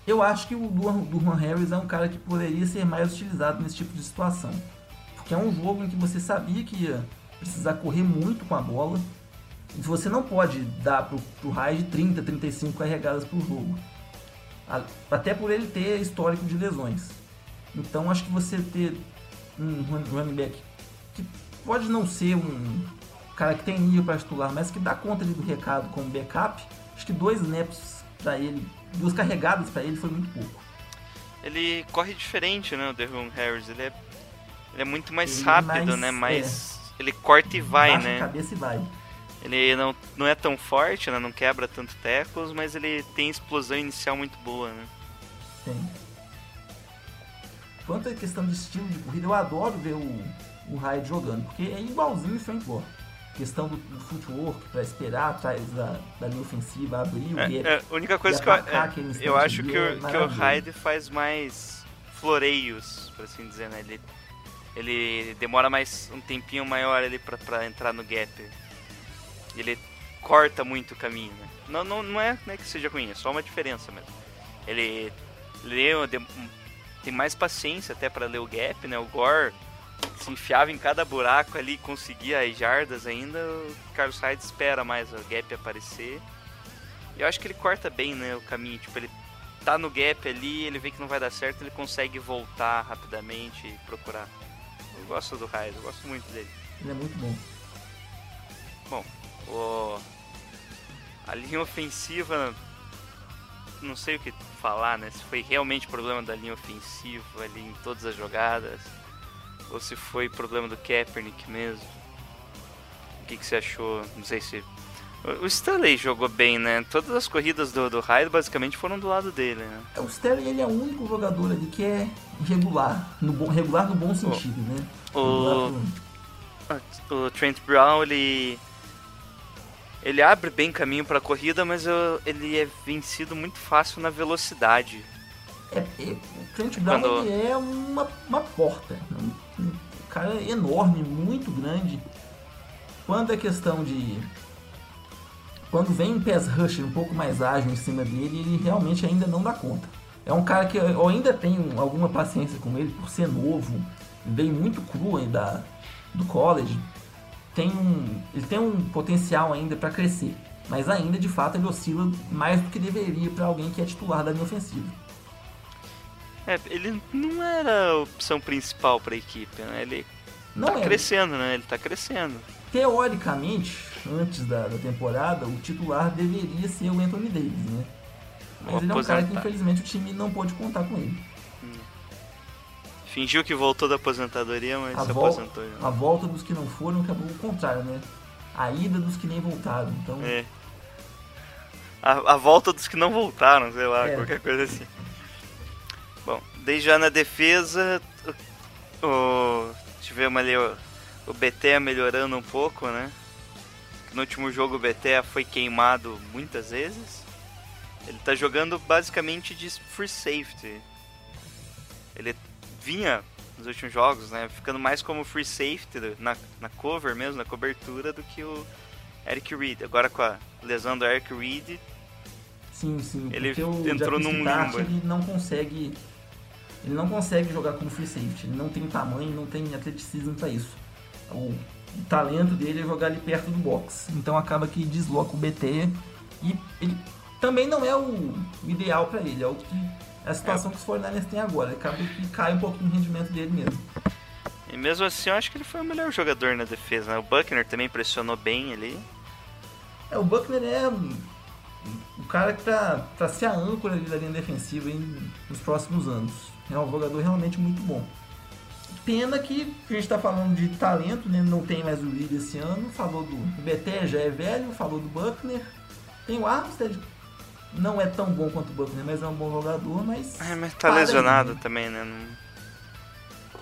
Eu acho que o Durham, Harris é um cara que poderia ser mais utilizado nesse tipo de situação. Porque é um jogo em que você sabia que ia precisar correr muito com a bola. E você não pode dar pro, pro Hyde 30, 35 carregadas por jogo. Até por ele ter histórico de lesões. Então acho que você ter um run- running back pode não ser um cara que tem nível para titular, mas que dá conta do recado como backup, acho que dois snaps para ele, duas carregadas para ele foi muito pouco. Ele corre diferente, né, o Devon Harris. Ele é, ele é muito mais Ele é rápido, mais- né? Mais. Ele corta e vai, né? a cabeça e vai. Ele não, não é tão forte, né? Não quebra tanto tackles, mas ele tem explosão inicial muito boa, né? Tem. Quanto à questão de estilo de corrida, eu adoro ver o, o Hyde jogando, porque é igualzinho o Frank Gore. Questão do, do footwork, para esperar atrás da, da linha ofensiva, abrir o É, gap. é, a única coisa que eu, é, eu acho que, é o, que o. Hyde faz mais floreios, por assim dizer, né? Ele, ele demora mais um tempinho maior ali pra, pra entrar no gap. Ele corta muito o caminho, né? Não, não, não, é, não é que seja ruim, é só uma diferença mesmo. Ele lê, tem mais paciência até pra ler o gap, né? O Gore se enfiava em cada buraco ali e conseguia as jardas ainda. O Carlos Hyde espera mais o gap aparecer. Eu acho que ele corta bem, né, o caminho. Tipo, ele tá no gap ali, ele vê que não vai dar certo, ele consegue voltar rapidamente e procurar. Eu gosto do Hyde, eu gosto muito dele. Ele é muito bom. Bom, o... a linha ofensiva, não sei o que falar, né? Se foi realmente problema da linha ofensiva ali em todas as jogadas, ou se foi problema do Kaepernick mesmo. O que, que você achou? Não sei se. O o Stanley jogou bem, né? Todas as corridas do, do Hyde basicamente foram do lado dele, né? O Sterling ele é o único jogador ali que é regular, no bom, regular no bom sentido, né? o- pro- O Trent Brown, ele. Ele abre bem caminho pra corrida, mas eu- ele é vencido muito fácil na velocidade. É, é, o Trent Brown Quando- é uma, uma porta. Um, cara enorme, muito grande. Quando é questão de. Quando vem um pass rusher um pouco mais ágil em cima dele, ele realmente ainda não dá conta. É um cara que eu ainda tenho alguma paciência com ele por ser novo, veio muito cru ainda do college. Tem um, ele tem um potencial ainda para crescer, mas ainda de fato ele oscila mais do que deveria para alguém que é titular da linha ofensiva. É, ele não era a opção principal pra equipe, né? Ele Não tá é. crescendo, né? Ele tá crescendo. Teoricamente, antes da, da temporada, o titular deveria ser o Anthony Davis, né? Mas O ele é um cara que infelizmente o time não pôde contar com ele. Fingiu que voltou da aposentadoria, mas A, se vol- aposentou. já. a volta dos que não foram acabou o contrário, né? A ida dos que nem voltaram. Então, É. A, a volta dos que não voltaram, sei lá, É. qualquer coisa assim. Bom, desde já na defesa, o, tivemos ali o, o BT melhorando um pouco, né? No último jogo o BT foi queimado muitas vezes. Ele tá jogando basicamente de free safety. Ele vinha nos últimos jogos, né? Ficando mais como free safety na, na cover mesmo, na cobertura, do que o Eric Reed. Agora com a lesão do Eric Reed, sim, sim. Ele entrou num limbo. ele não consegue. Ele não consegue jogar como free safety. Ele não tem tamanho, não tem atleticismo para isso. O, o talento dele é jogar ali perto do box. Então acaba que desloca o BT e ele também não é o, ideal para ele. É o que é a situação que os 49ers têm agora. Acaba que cai um pouquinho o rendimento dele mesmo. E mesmo assim, eu acho que ele foi o melhor jogador na defesa. Né? O Buckner também pressionou bem ali. É, o Buckner é um- cara que tá, tá ser a âncora da linha defensiva em- nos próximos anos. É um jogador realmente muito bom. Pena que a gente tá falando de talento, né? Não tem mais o Reed esse ano. Falou do Beté já é velho, falou do Buckner. Tem o Armstead, não é tão bom quanto o Buckner, mas é um bom jogador, mas. Ah, mas tá lesionado também, né? Não...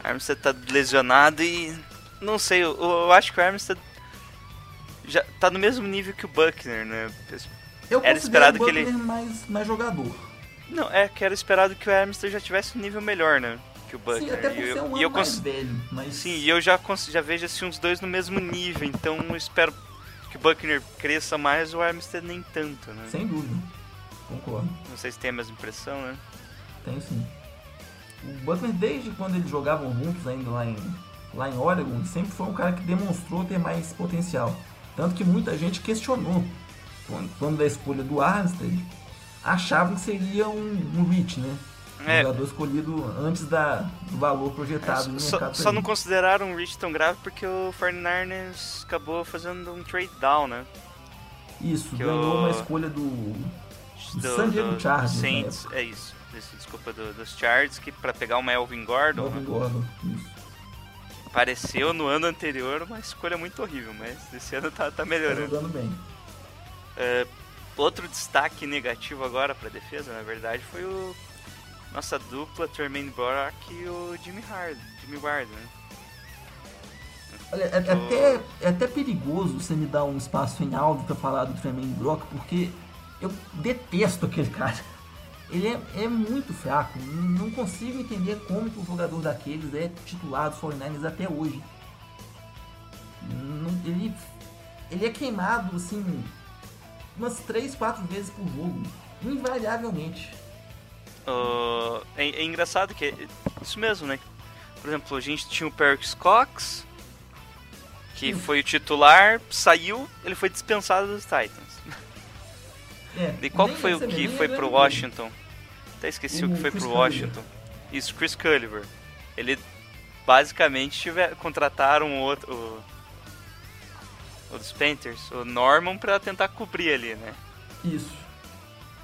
Armstead tá lesionado e. Não sei, eu, eu acho que o Armstead já tá no mesmo nível que o Buckner, né? Eu Era esperado o que ele- Buckner mais, mais jogador. Não, é que era esperado que o Armstead já tivesse um nível melhor, né? Que o Buckner. Sim, até por e ser eu, um eu mais cons- velho. Mas... Sim, e eu já, cons- já vejo assim uns dois no mesmo nível, então eu espero que o Buckner cresça mais, o Armstead nem tanto, né? Sem dúvida. Concordo. Não sei se tem a mesma impressão, né? Tenho sim. O Butler, desde quando eles jogavam juntos ainda lá em, lá em Oregon, sempre foi um cara que demonstrou ter mais potencial. Tanto que muita gente questionou quando, quando da escolha do Armstead, achavam que seria um, um reach, né? Um É. jogador escolhido antes da, do valor projetado no Só, mercado. só não consideraram um reach tão grave porque o 49ers acabou fazendo um trade down, né? Isso, que ganhou o- uma escolha do, do San Diego Chargers. na Saints, é isso. Desculpa, do- dos Chargers, que pra pegar o Melvin Gordon, Melvin né? Gordon. Isso. apareceu no ano anterior uma escolha muito horrível, mas esse ano tá, tá Tá melhorando. jogando bem. É, outro destaque negativo agora pra defesa, na verdade, foi o nossa dupla Tremaine Brock e o Jimmy Hard, Jimmy Ward, né? Olha, é, é até, é até perigoso você me dar um espaço em áudio pra falar do Tremaine Brock, porque eu detesto aquele cara. Ele é, é muito fraco. Não consigo entender como que um jogador daqueles é titular dos 49ers até hoje. Não- ele, ele é queimado, assim, umas 3, 4 vezes por jogo. Invariavelmente. Uh, é, é engraçado que é isso mesmo, né? Por exemplo, a gente tinha o Perks Cox, que Sim. foi o titular, saiu, ele foi dispensado dos Titans. É, E qual que foi o que foi lembro pro. Washington? Até esqueci o, O que foi Chris pro Culliver. Washington. Isso, Chris Culliver. Ele basicamente tiver, contrataram o outro. O, o dos Panthers, o Norman, pra tentar cobrir ali, né? Isso.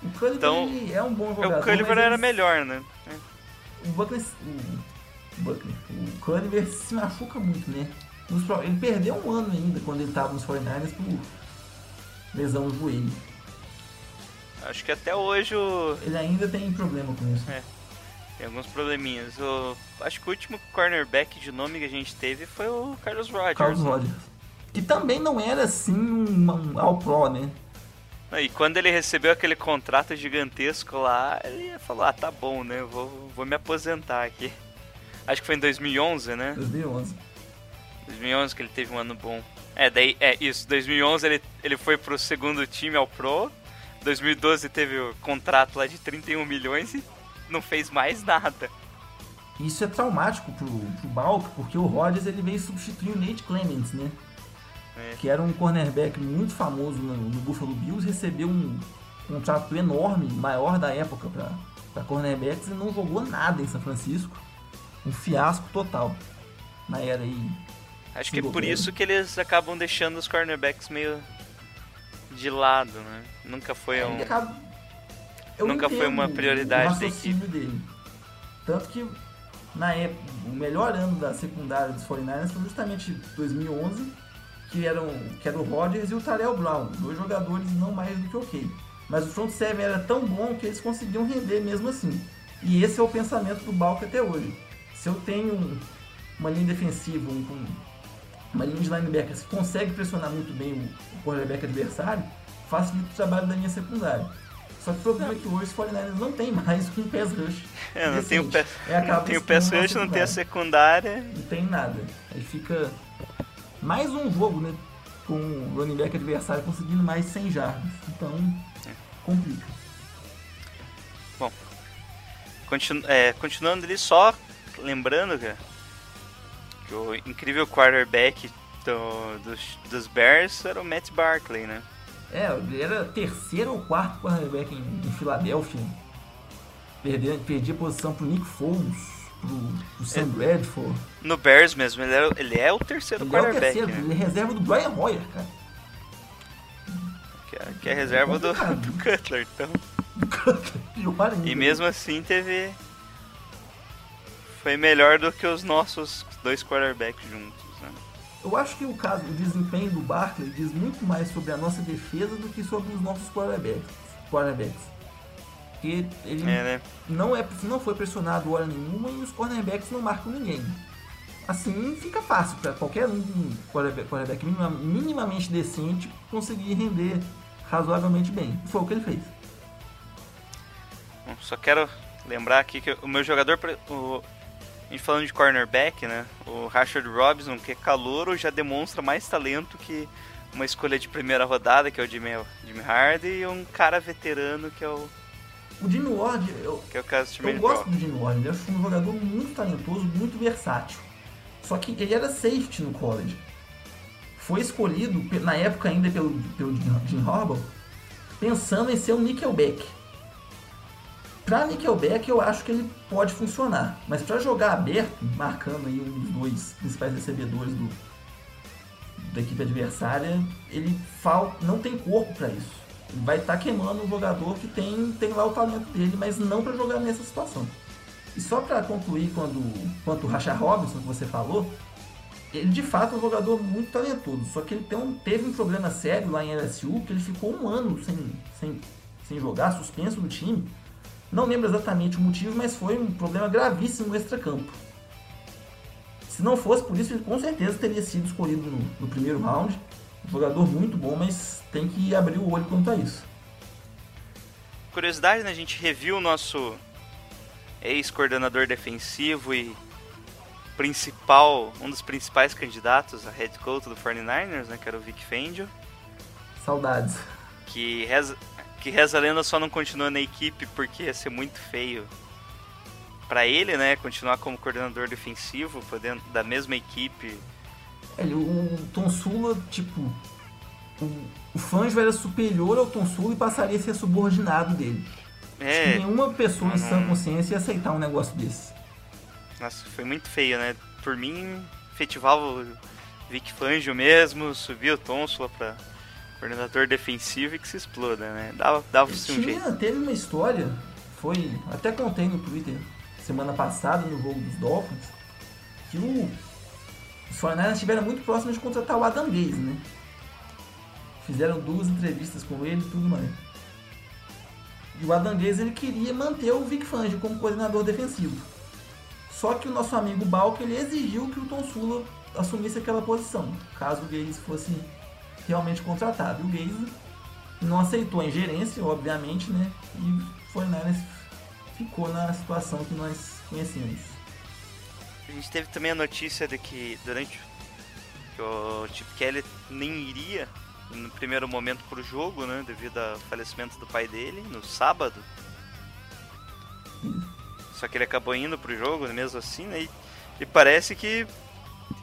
O Culliver Então, é um bom jogador. o Culliver era ele- melhor, né? O Buckner, o, Buckner, o Culliver se machuca muito, né? Ele perdeu um ano ainda quando ele tava nos 49ers por lesão no joelho. Acho que até hoje o, Ele ainda tem problema com isso. É. Tem alguns probleminhas. O, acho que o último cornerback de nome que a gente teve foi o Carlos Rogers. Carlos né? Que também não era assim um, um all pro, né? E quando ele recebeu aquele contrato gigantesco lá, ele falou: Ah, tá bom, né? Vou, vou me aposentar aqui. Acho que foi em 2011, né? 2011. 2011 que ele teve um ano bom. É, daí, é isso. 2011 ele, ele foi pro segundo time ao Pro. 2012 teve o contrato lá de 31 milhões e não fez mais nada. Isso é traumático pro, pro Balk, porque o Rodgers ele veio substituir o Nate Clements, né? É. Que era um cornerback muito famoso no, no Buffalo Bills, recebeu um contrato enorme, maior da época para cornerbacks e não jogou nada em São Francisco. Um fiasco total na era aí. Acho que é por isso que eles acabam deixando os cornerbacks meio de lado, né? Nunca foi um. Ele acaba- Nunca foi uma prioridade da raciocínio dele. Tanto que na época, o melhor ano da secundária dos 49ers foi justamente 2011, que eram que era o Rodgers e o Tarell Brown, dois jogadores não mais do que ok. Mas o front seven era tão bom que eles conseguiam render mesmo assim. E esse é o pensamento do Balk até hoje. Se eu tenho um- uma linha defensiva, um- um- uma linha de linebackers que consegue pressionar muito bem o, quarterback adversário, facilita o trabalho da minha secundária. Só que o problema é que hoje os 49ers não tem mais um pass rush. É, não tem o pass, Aí acaba não tem o pass rush, não tem a secundária. Não tem nada. Aí fica mais um jogo, né? Com o running back adversário conseguindo mais 100 jardas. Então, complica. Continu- é, continuando ali, só lembrando, cara, que o incrível quarterback do- dos, dos Bears era o Matt Barkley, né? É, ele era terceiro ou quarto cornerback em, em Filadélfia. Perdia, perdia posição pro Nick Foles, Sam É. Bradford. No Bears mesmo, ele, era- ele é o terceiro Ele é o quarterback, terceiro, né? ele é reserva do Brian Hoyer, cara. Que é, que é reserva do, complicado. do Cutler. Então. Pior ainda. E mesmo assim teve. Foi melhor do que os nossos dois quarterbacks juntos, né? Eu acho que o caso, o desempenho do Barkley diz muito mais sobre a nossa defesa do que sobre os nossos quarterbacks. quarterbacks. Porque ele É, né? não, é, não foi pressionado hora nenhuma e os cornerbacks não marcam ninguém. Assim fica fácil para qualquer um minima- minimamente decente conseguir render razoavelmente bem. Foi o que ele fez. Só quero lembrar aqui que o meu jogador. O, a gente falando de cornerback, né? O Rashard Robinson, que é calouro, já demonstra mais talento que uma escolha de primeira rodada, que é o Jimmy, Jimmy Hardy, e um cara veterano, que é o, O Jimmy Ward, eu, que é o caso de eu gosto do Jimmy Ward, ele acho um jogador muito talentoso, muito versátil. Só que ele era safety no college. Foi escolhido, na época ainda pelo, pelo Jim Harbaugh, pensando em ser um nickelback. Pra nickelback eu acho que ele pode funcionar, mas pra jogar aberto, marcando aí um dos dois principais recebedores do, da equipe adversária, ele fal, não tem corpo pra isso. Vai estar queimando um jogador que tem, tem lá o talento dele, mas não pra jogar nessa situação. E só pra concluir quando, quanto o Rashard Robinson que você falou, ele de fato é um jogador muito talentoso, só que ele tem um- teve um problema sério lá em LSU, que ele ficou um ano sem, sem, sem jogar, suspenso do time. Não lembro exatamente o motivo, mas foi um problema gravíssimo no extracampo. Se não fosse por isso, ele com certeza teria sido escolhido no, no primeiro round. Um jogador muito bom, mas tem que abrir o olho quanto a isso. Curiosidade, né? A gente reviu o nosso ex-coordenador defensivo e principal, um dos principais candidatos a head coach do 49ers, né? Que era o Vic Fangio. Saudades. Que reza, que reza a lenda só não continua na equipe porque ia ser muito feio pra ele, né? Continuar como coordenador defensivo, podendo da mesma equipe. Ele, o, o Tom Sula, tipo, o, o Fangio era superior ao Tom Sula e passaria a ser subordinado dele. Acho que É, nenhuma pessoa em sã Uhum. consciência ia aceitar um negócio desse. nossa, foi muito feio, né? Por mim, efetivava o Vic Fangio mesmo, subia o Tonsula pra coordenador defensivo e que se exploda, né? Dava, dava-se um jeito. Tinha, teve uma história, foi, até contei no Twitter semana passada no jogo dos Dolphins, que o, os 49ers estiveram muito próximos de contratar o Adam Gaze, né? Fizeram duas entrevistas com ele e tudo mais. E o Adam Gaze ele queria manter o Vic Fangio como coordenador defensivo. Só que o nosso amigo Balk ele exigiu que o Tom Sula assumisse aquela posição, caso o Gaze fosse realmente contratado. E o Gaze não aceitou a ingerência, obviamente, né? E o 49ers ficou na situação que nós conhecemos. A gente teve também a notícia de que durante que o Chip Kelly nem iria no primeiro momento pro jogo, né, devido ao falecimento do pai dele no sábado. Só que ele acabou indo pro jogo mesmo assim, né? E, e parece que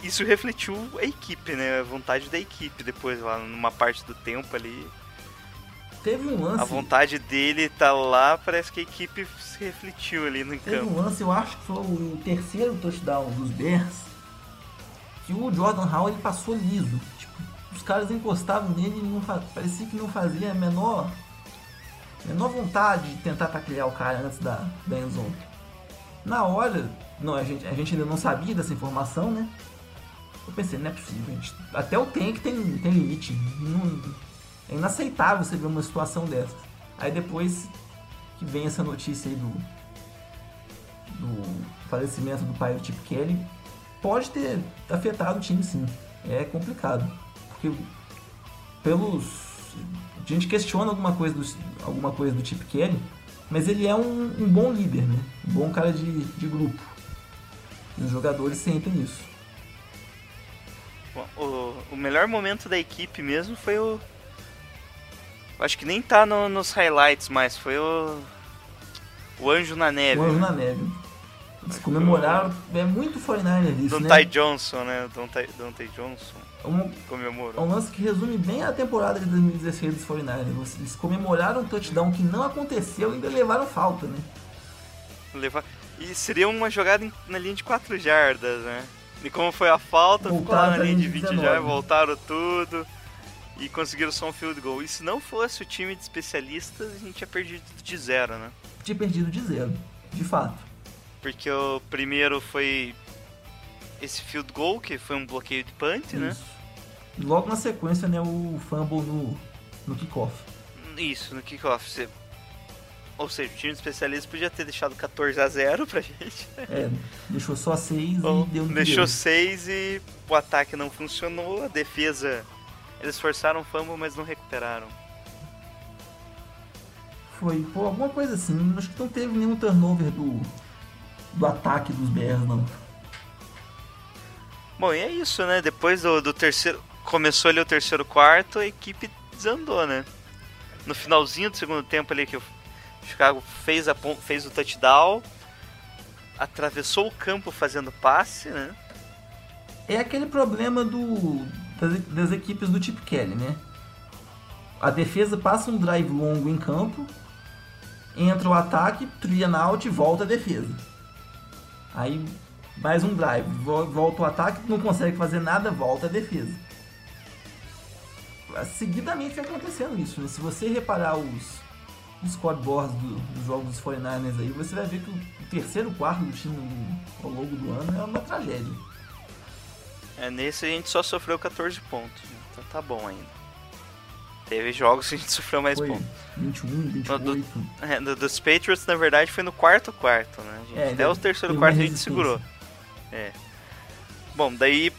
isso refletiu a equipe, né? A vontade da equipe depois lá numa parte do tempo ali. Teve um lance, A vontade dele tá lá, parece que a equipe se refletiu ali no teve campo. um lance, eu acho que foi o terceiro touchdown dos Bears, que o Jordan Howard ele passou liso. Tipo, os caras encostavam nele e não parecia que não fazia a menor, menor vontade de tentar taclear o cara antes da, da. Na hora, não, a, gente, a gente ainda não sabia dessa informação, né? Eu pensei, não é possível, gente. Até o tank tem, tem limite. Não- é inaceitável você ver uma situação dessa. Aí depois que vem essa notícia aí do, do falecimento do pai do Chip Kelly, pode ter afetado o time sim. É complicado. Porque pelos. A gente questiona alguma coisa do, alguma coisa do Chip Kelly, mas ele é um, um bom líder, né? Um bom cara de, de grupo. E os jogadores sentem isso. O, o melhor momento da equipe mesmo foi o. Acho que nem tá no- nos highlights mais, foi o. O Anjo na Neve. O anjo na neve. Eles comemoraram. É muito 49ers isso, Don né? Johnson, né? Don Ty Johnson É um, é comemorou. um lance que resume bem a temporada de 2016 dos 49ers. Eles comemoraram um touchdown que não aconteceu e ainda levaram falta, né? Levar... E seria uma jogada na linha de 4 jardas, né? E como foi a falta, ficou Voltaram lá na linha de linha de 20 19. jardas, voltaram tudo e conseguiram só um field goal. E se não fosse o time de especialistas, a gente tinha perdido de zero, né? Tinha perdido de zero, de fato. Porque o primeiro foi esse field goal, que foi um bloqueio de punt, né? Isso. E logo na sequência, né, o fumble no, no kickoff. Isso, no kickoff. Você... Ou seja, o time de especialistas podia ter deixado 14 a 0 pra gente. É, deixou só seis Ou e deu no deixou deu. 6 e o ataque não funcionou, a defesa. Eles forçaram o fumble, mas não recuperaram. Foi, pô, alguma coisa assim. Acho que não teve nenhum turnover do, do ataque dos Bears, não. Bom, e é isso, né? Depois do, do terceiro. começou ali o terceiro quarto, a equipe desandou, né? No finalzinho do segundo tempo ali que o Chicago fez, a, fez o touchdown, atravessou o campo fazendo passe, né? É aquele problema do das, das equipes do Chip Kelly, né? A defesa passa um drive longo em campo, entra o ataque, tria na out e volta a defesa. Aí mais um drive, vo- volta o ataque, não consegue fazer nada, volta a defesa. Seguidamente vai acontecendo isso, né? Se você reparar os, os scoreboards do- dos jogos dos 49ers aí, você vai ver que o, terceiro quarto do time ao longo do ano é uma tragédia. É, nesse a gente só sofreu 14 pontos, né? então tá bom ainda. Teve jogos que a gente sofreu mais Foi pontos. 21, Do- 28. É, do- dos Patriots, na verdade, foi no quarto quarto, né? gente? É, Até o terceiro quarto a gente segurou. É. Bom, daí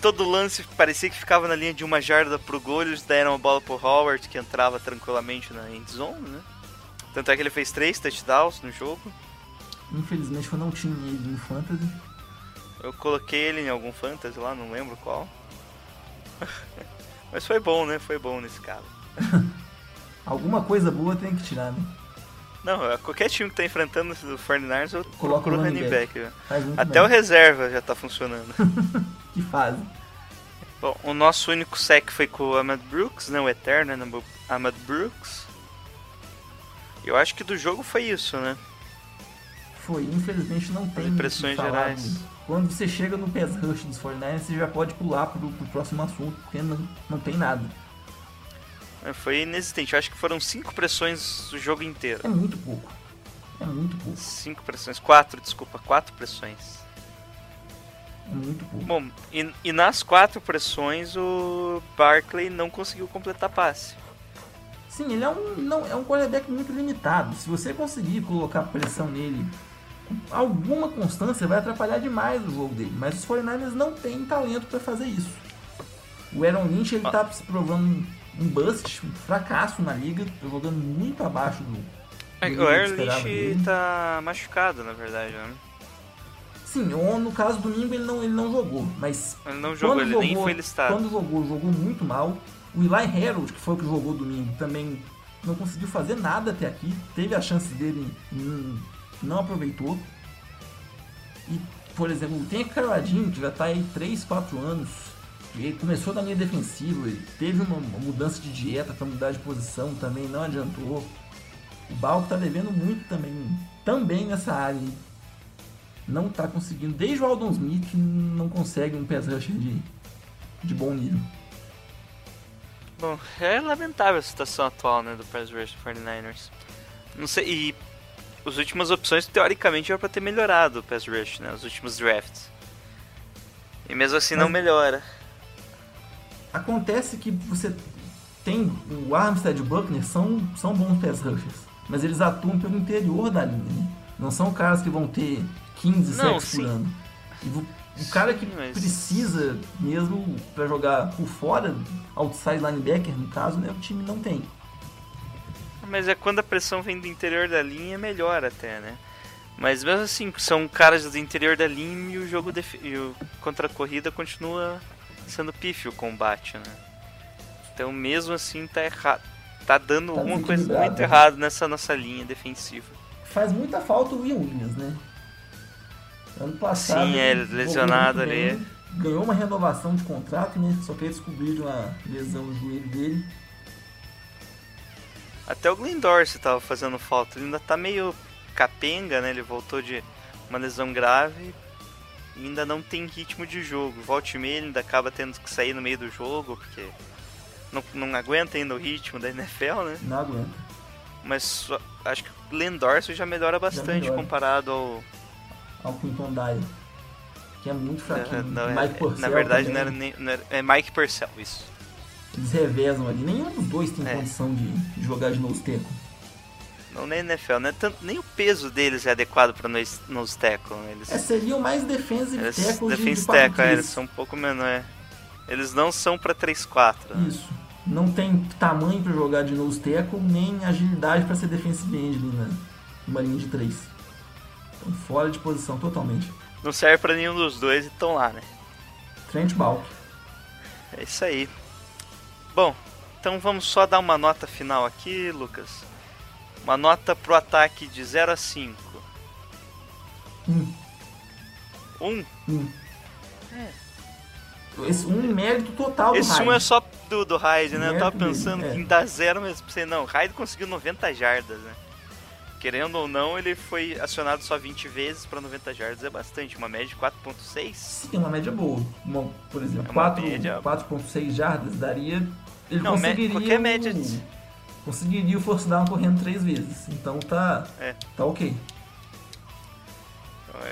todo lance parecia que ficava na linha de uma jarda pro gol, eles deram a bola pro Howard, que entrava tranquilamente na end zone, né? Tanto é que ele fez três touchdowns no jogo. Infelizmente eu não tinha ele no Fantasy. Eu coloquei ele em algum fantasy lá, não lembro qual. Mas foi bom, né? Foi bom nesse caso. Alguma coisa boa tem que tirar, né? Não, é, qualquer time que tá enfrentando o 49ers, eu procuro o running back. back. Até bem. o reserva já tá funcionando. Que fase. Bom, o nosso único sec foi com o Ahmad Brooks, né? O eterno né, Ahmad Brooks. Eu acho que do jogo foi isso, né? Foi, infelizmente não tem. que impressões gerais. muito. Quando você chega no pass rush dos 49ers, você já pode pular pro, pro próximo assunto, porque não, não tem nada. É, Foi inexistente. Eu acho que foram cinco pressões o jogo inteiro. É muito pouco. É muito pouco. Cinco pressões. Quatro, desculpa. Quatro pressões. É muito pouco. Bom, e, e nas quatro pressões o Barkley não conseguiu completar passe. Sim, ele é um, não, é um quarterback muito limitado. Se você conseguir colocar pressão nele, alguma constância vai atrapalhar demais o jogo dele. Mas os 49ers não têm talento para fazer isso. O Aaron Lynch ele tá se provando um, bust, um fracasso na liga, jogando muito abaixo do. É, O Aaron Lynch dele. tá machucado, na verdade, né? Sim, o- no caso do domingo ele não, ele não jogou, mas Ele não jogou, ele nem foi listado. Quando jogou, jogou muito mal. O Eli Harold, que foi o que jogou domingo, também não conseguiu fazer nada até aqui. Teve a chance dele, hum, não aproveitou. E, por exemplo, tem a Caradinho, que já tá aí 3, 4 anos. Ele começou na linha defensiva, ele teve uma, mudança de dieta para mudar de posição também, não adiantou. O Balco tá devendo muito também, também nessa área. Não tá conseguindo, desde o Aldon Smith não consegue um pass rusher de, de bom nível. Bom, é lamentável a situação atual, né, do Pass Rush do 49ers. Não sei, e as últimas opções, teoricamente, era pra ter melhorado o Pass Rush, né, os últimos drafts. E mesmo assim não Mas- melhora. Acontece que você tem o Armstead e o Buckner são, são bons pass rushers, mas eles atuam pelo interior da linha, né? Não são caras que vão ter 15 Não, sacks por ano. E o cara que Sim, mas- precisa mesmo pra jogar por fora, outside linebacker no caso, né, o time não tem. Mas é quando a pressão vem do interior da linha, melhor até, né? Mas mesmo assim, são caras do interior da linha e o jogo e o contra a corrida continua sendo pífio o combate, né? Então mesmo assim tá errado. Tá dando Tá alguma coisa muito né? errada nessa nossa linha defensiva. Faz muita falta o Will Williams, né? Ano passado. Sim, é, lesionado ali. bem, Ganhou uma renovação de contrato, né? Só que eles descobriram a lesão no joelho dele. Até o Glenn Dorsey tava fazendo falta. Ele ainda tá meio capenga, né? Ele voltou de uma lesão grave e ainda não tem ritmo de jogo. Volte e meia ele ainda acaba tendo que sair no meio do jogo, porque não, não aguenta ainda o ritmo da NFL, né? Não aguenta. Mas só- acho que o Glenn Dorsey já melhora bastante melhora. comparado ao. Ao Quinton Dyer. Que é muito fraquinho. não, é- Mike Purcell na verdade, também. não era nem. não era- é Mike Purcell, isso. Eles revezam ali. Nenhum dos dois tem É. condição de, de jogar de nose tackle. Não nem NFL, né? Tanto, nem o peso deles é adequado pra nose, nose tackle. né? Eles, É, seriam mais defensive Eles tackles de, defense de tackle, é, eles são um pouco menor. é. Eles não são pra 3-4. né? Isso. Não tem tamanho pra jogar de nose tackle, nem agilidade pra ser defensive end ali na, numa linha de três. Estão fora de posição totalmente. Não serve pra nenhum dos dois e estão lá, né? Trent Balk. É isso aí. Bom, então vamos só dar uma nota final aqui, Lucas. Uma nota pro ataque de 0 a 5. Um. 1? Um. Esse um mérito total do Esse 1 Hyde. é só do, do Hyde, né? Eu tava Mérito dele, pensando é. em dar 0, mas pensei, não, Hyde conseguiu 90 jardas, né? Querendo ou não, ele foi acionado só 20 vezes pra 90 jardas, é bastante, uma média de 4.6. Sim, uma média boa. Uma, por exemplo, É uma 4 média- 4.6 jardas daria. Ele Não, conseguiria. qualquer média de- Conseguiria o force down correndo três vezes. Então tá. É. Tá ok.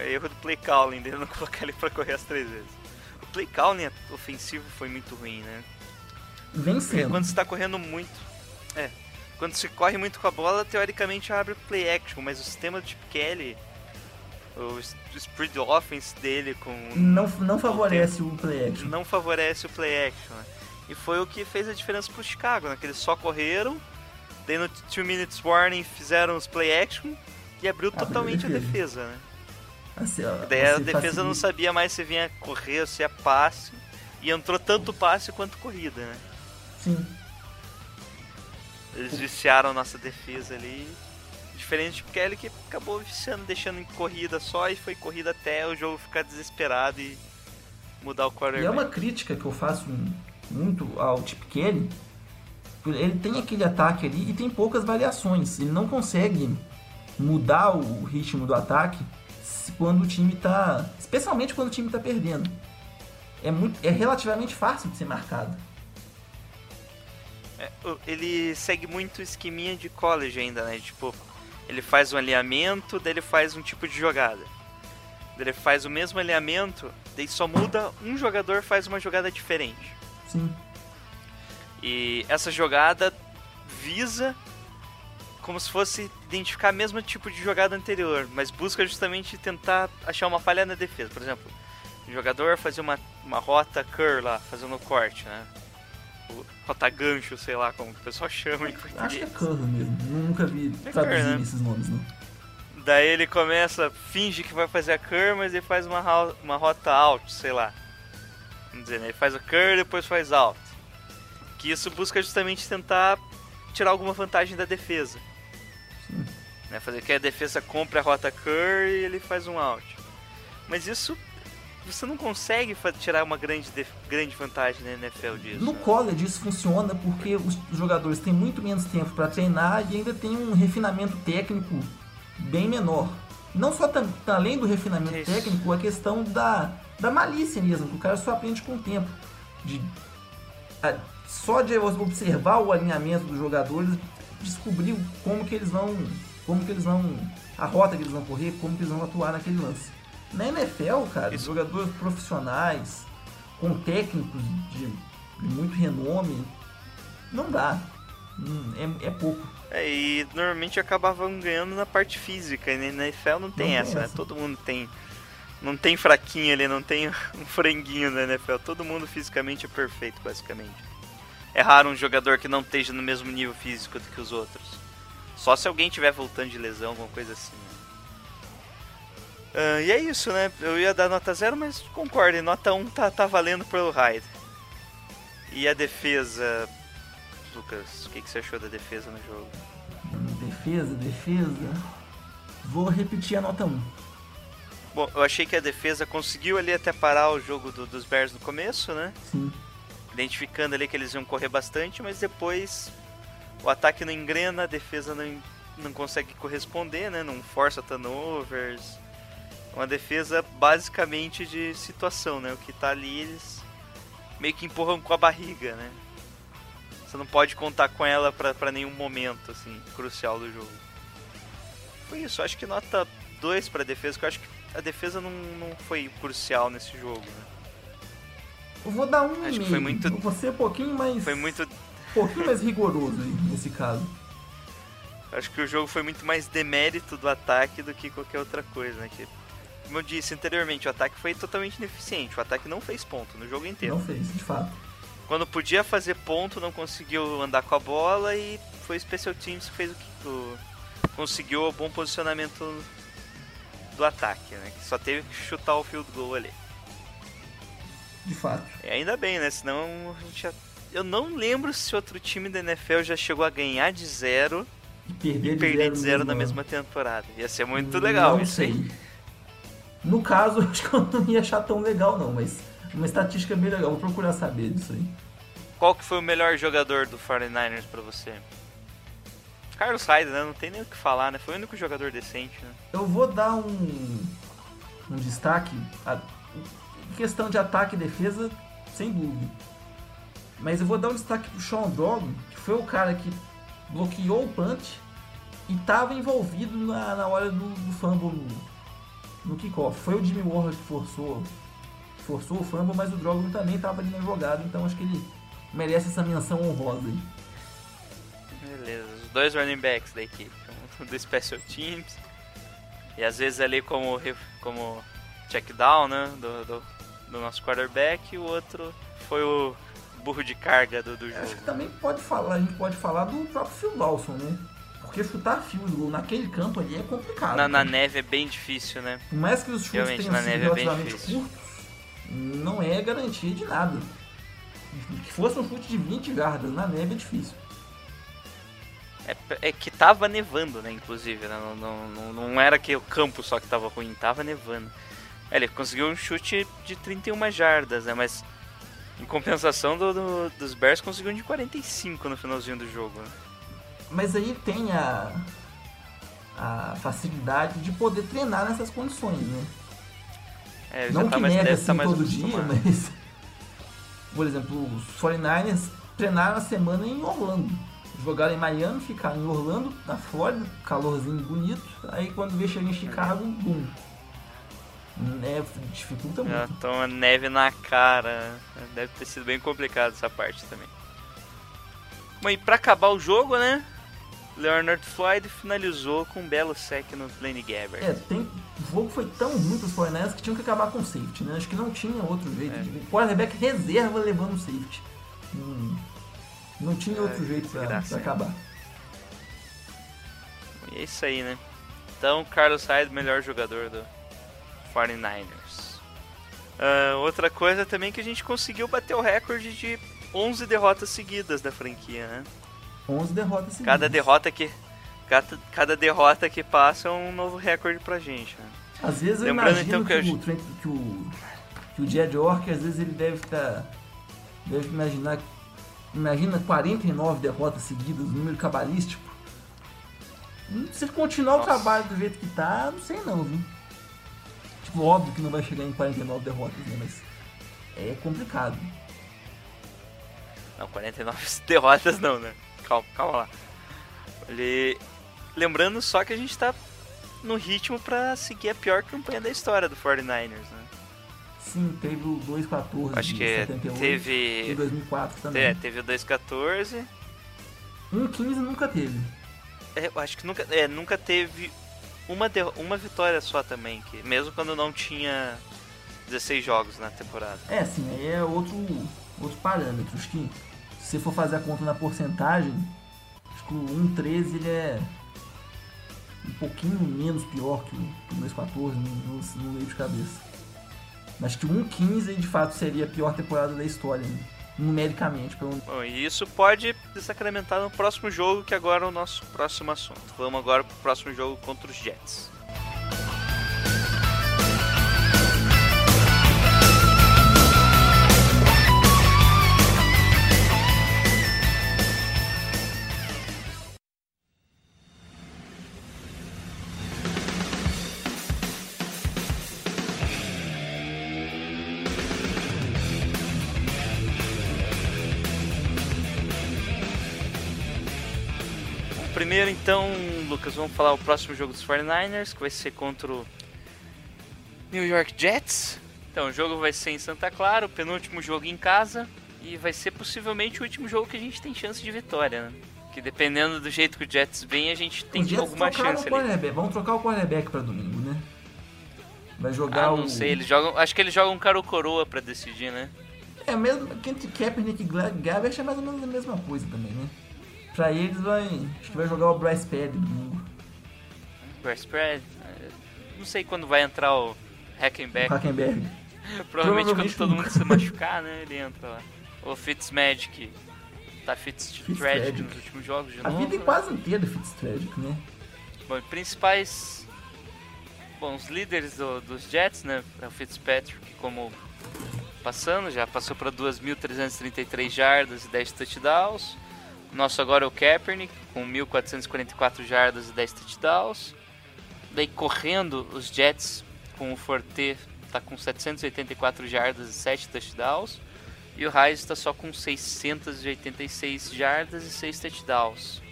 É Erro do play calling, dele não colocar ele pra correr as três vezes. O play calling ofensivo foi muito ruim, né? Vem sendo. quando você tá correndo muito. É. Quando você corre muito com a bola, teoricamente abre o play action, mas o sistema do Chip Kelly, o o spread offense dele com. Não, não favorece o play action. não favorece o play action. Né? E foi o que fez a diferença pro Chicago, né? Que eles só correram, daí no 2 minutes warning fizeram os play action e abriu Abriu a totalmente a defesa. né? Assim, ó, Daí a você defesa não facilita- sabia mais se vinha correr ou se é passe. E entrou tanto passe quanto corrida, né? Sim. Eles viciaram nossa defesa ali. Diferente de Kelly que acabou viciando, deixando em corrida só e foi corrida até o jogo ficar desesperado e mudar o E quarterback. é uma crítica que eu faço muito ao Chip Kelly. Ele tem aquele ataque ali e tem poucas variações. Ele não consegue mudar o ritmo do ataque quando o time tá. Especialmente quando o time tá perdendo. É, muito, é relativamente fácil de ser marcado. É, ele segue muito o esqueminha de college ainda, né? Tipo, ele faz um alinhamento, daí ele faz um tipo de jogada. Daí ele faz o mesmo alinhamento, daí só muda um jogador faz uma jogada diferente. Sim. E essa jogada visa como se fosse identificar o mesmo tipo de jogada anterior, mas busca justamente tentar achar uma falha na defesa. Por exemplo, o jogador fazer uma, uma rota curl lá, fazendo o corte, né? O rota gancho, sei lá como o pessoal chama em Acho que é curl mesmo. Nunca vi É traduzir né? esses nomes, não. Daí ele começa, finge que vai fazer a curl, mas ele faz uma, uma rota out, sei lá. Vamos dizer, né? Ele faz o curl e depois faz out. Que isso busca justamente tentar tirar alguma vantagem da defesa. Sim. Né? Fazer que a defesa compre a rota curl e ele faz um out. Mas isso você não consegue tirar uma grande, grande vantagem na NFL disso. No college isso funciona porque os jogadores têm muito menos tempo para treinar e ainda tem um refinamento técnico bem menor. Não só além do refinamento Isso. técnico, a questão da, da malícia mesmo, que o cara só aprende com o tempo. De, a- só de observar o alinhamento dos jogadores, descobrir como que eles vão. Como que eles vão. a rota que eles vão correr, como que eles vão atuar naquele lance. Na NFL, cara, Isso. jogadores profissionais, com técnicos de, de muito renome, não dá. Hum, É, é pouco. É, e normalmente acabavam ganhando na parte física, e na NFL não tem Não essa, tem né? essa. Todo mundo tem. Não tem fraquinho ali, não tem um franguinho na NFL. Todo mundo fisicamente é perfeito, basicamente. É raro um jogador que não esteja no mesmo nível físico do que os outros. Só se alguém estiver voltando de lesão, alguma coisa assim. né? Ah, e é isso, né? Eu ia dar nota 0, mas concordo, nota 1 tá, tá valendo pelo Hyde. E a defesa. Lucas, o que, que você achou da defesa no jogo? Defesa, defesa. Vou repetir a nota 1. Bom, eu achei que a defesa conseguiu ali até parar o jogo do- dos Bears no começo, né? Sim. Identificando ali que eles iam correr bastante, mas depois o ataque não engrena, a defesa não, não consegue corresponder, né? Não força turnovers. Uma defesa basicamente de situação, né? O que tá ali eles meio que empurram com a barriga, né? Você não pode contar com ela pra, pra nenhum momento, assim, crucial do jogo. Foi isso, acho que nota 2 pra defesa, que eu acho que a defesa não, não foi crucial nesse jogo, né? Eu vou dar um Acho que foi muito- vou ser um pouquinho mais. Foi muito Um pouquinho mais rigoroso aí, nesse caso. Acho que o jogo foi muito mais demérito do ataque do que qualquer outra coisa, né? Que, como eu disse anteriormente, o ataque foi totalmente ineficiente. O ataque não fez ponto no jogo inteiro. Não fez, de fato. Quando podia fazer ponto, não conseguiu andar com a bola e foi o Special Teams que fez o que o- conseguiu o bom posicionamento do ataque, né? Que só teve que chutar o field goal ali. De fato. E ainda bem, né? Senão a gente já... Eu não lembro se outro time da NFL já chegou a ganhar de zero E perder e de perder zero de zero na mesmo mesma temporada. Ia ser muito legal Não isso sei. aí. No caso, eu acho que eu não ia achar tão legal não, mas uma estatística bem legal. Vou procurar saber disso aí. Qual que foi o melhor jogador do 49ers pra você? Carlos Hyde, né? Não tem nem o que falar, né? Foi o único jogador decente, né? Eu vou dar um, um destaque. A, em questão de ataque e defesa, sem dúvida. Mas eu vou dar um destaque pro Sean Drogon, que foi o cara que bloqueou o punch e estava envolvido na, na hora do, do fumble no, kickoff. Foi o Jimmy Ward que forçou, forçou o fumble, mas o Drogon também estava ali na jogada, então acho que ele merece essa menção honrosa aí. Beleza, os dois running backs da equipe, um do Special Teams e às vezes ali como, como check down, né, do, do, do nosso quarterback e o outro foi o burro de carga do, do Acho que jogo. também pode falar, a gente pode falar do próprio Phil Dawson, né? Porque chutar field goal naquele campo ali é complicado. Na, na cara. neve é bem difícil, né? Por mais que os chutes Realmente, tenham na sido neve é bem relativamente difícil. curtos, não é garantia de nada. Que fosse um chute de 20 jardas na neve é difícil. É, é que tava nevando, né, inclusive, né? Não, não, não, não era que o campo só que tava ruim, tava nevando. É, Ele conseguiu um chute de 31 jardas, né? Mas em compensação do, do- dos Bears conseguiu um de 45 no finalzinho do jogo. né? Mas aí tem a, a facilidade de poder treinar nessas condições, né? É, não tá que mais, neve deve assim tá mais todo dia, mas... Por exemplo, os 49ers treinaram a semana em Orlando. Jogaram em Miami, ficaram em Orlando, na Flórida, calorzinho bonito. Aí quando vê chegar em Chicago, bum. Neve dificulta Já muito. toma neve na cara. Deve ter sido bem complicado essa parte também. Bom, e pra acabar o jogo, né? Leonard Floyd finalizou com um belo sec no Blaine Gabbert. É, tem, o jogo foi tão ruim pros 49ers que tinham que acabar com o safety, né? Acho que não tinha outro jeito. É. O quarterback reserva levando o safety. Hum, não tinha outro É, jeito pra, desgraça, pra hein? acabar. E é isso aí, né? Então, Carlos Hyde, melhor jogador do 49ers. Ah, outra coisa também que a gente conseguiu bater o recorde de 11 derrotas seguidas da franquia, né? 11 derrotas seguidas. Cada derrota que cada, cada derrota que passa é um novo recorde pra gente, né? Às vezes eu Lembrando, imagino então, que que, eu- o, que o que o Jed Ork, às vezes ele deve estar deve imaginar imagina 49 derrotas seguidas, número cabalístico. Se continuar o Nossa. trabalho do jeito que tá, não sei não, viu? Tipo, óbvio que não vai chegar em 49 derrotas, né? Mas é complicado. Não, 49 derrotas não, né? Calma, calma lá. Ele... Lembrando só que a gente tá no ritmo pra seguir a pior campanha da história do 49ers, né? Sim, teve o 2-14 Acho que 78 e teve... 2004 também. É, teve o 2-14. 1-15 nunca teve. É, acho que nunca, é, nunca teve uma, uma vitória só também, que mesmo quando não tinha 16 jogos na temporada. É, sim, aí é outro, outro parâmetro. Acho que se for fazer a conta na porcentagem, acho que o 1.13 ele é um pouquinho menos pior que o, que o 2.14, não, não, não de cabeça. Mas que o 1.15 de fato seria a pior temporada da história, né? numericamente. Pelo... Bom, e isso pode desacramentar no próximo jogo, que agora é o nosso próximo assunto. Vamos agora pro próximo jogo contra os Jets. Primeiro, então, Lucas, vamos falar o próximo jogo dos 49ers, que vai ser contra o New York Jets. Então, o jogo vai ser em Santa Clara, o penúltimo jogo em casa, e vai ser possivelmente o último jogo que a gente tem chance de vitória, né? Que dependendo do jeito que o Jets vem, a gente tem alguma chance o ali. Vamos trocar o quarterback pra domingo, né? Vai jogar Ah, o. não sei, eles jogam. Acho que eles jogam cara ou coroa pra decidir, né? É mesmo. Entre Kaepernick e Gabbert é mais ou menos a mesma coisa também, né? Pra eles vai. Acho que vai jogar o Bryce Perry domingo. Spread. eh, Não sei quando vai entrar o Hackenback. O Hackenberg. Provavelmente, Provavelmente quando todo mundo se machucar, né? Ele entra lá. O Fitzmagic tá Fitztragic Fitzmagic. nos últimos jogos de A novo. vida é quase inteira Fitztragic, né? Bom, e principais. Bom, os líderes do- dos Jets, né? É o Fitzpatrick, como passando, já passou para 2.333 jardas e 10 touchdowns. Nosso agora é o Kaepernick, com 1.444 jardas e 10 touchdowns. Daí correndo, os Jets, com o Forte, tá com 784 jardas e 7 touchdowns. E o Reis está só com 686 jardas e 6 touchdowns.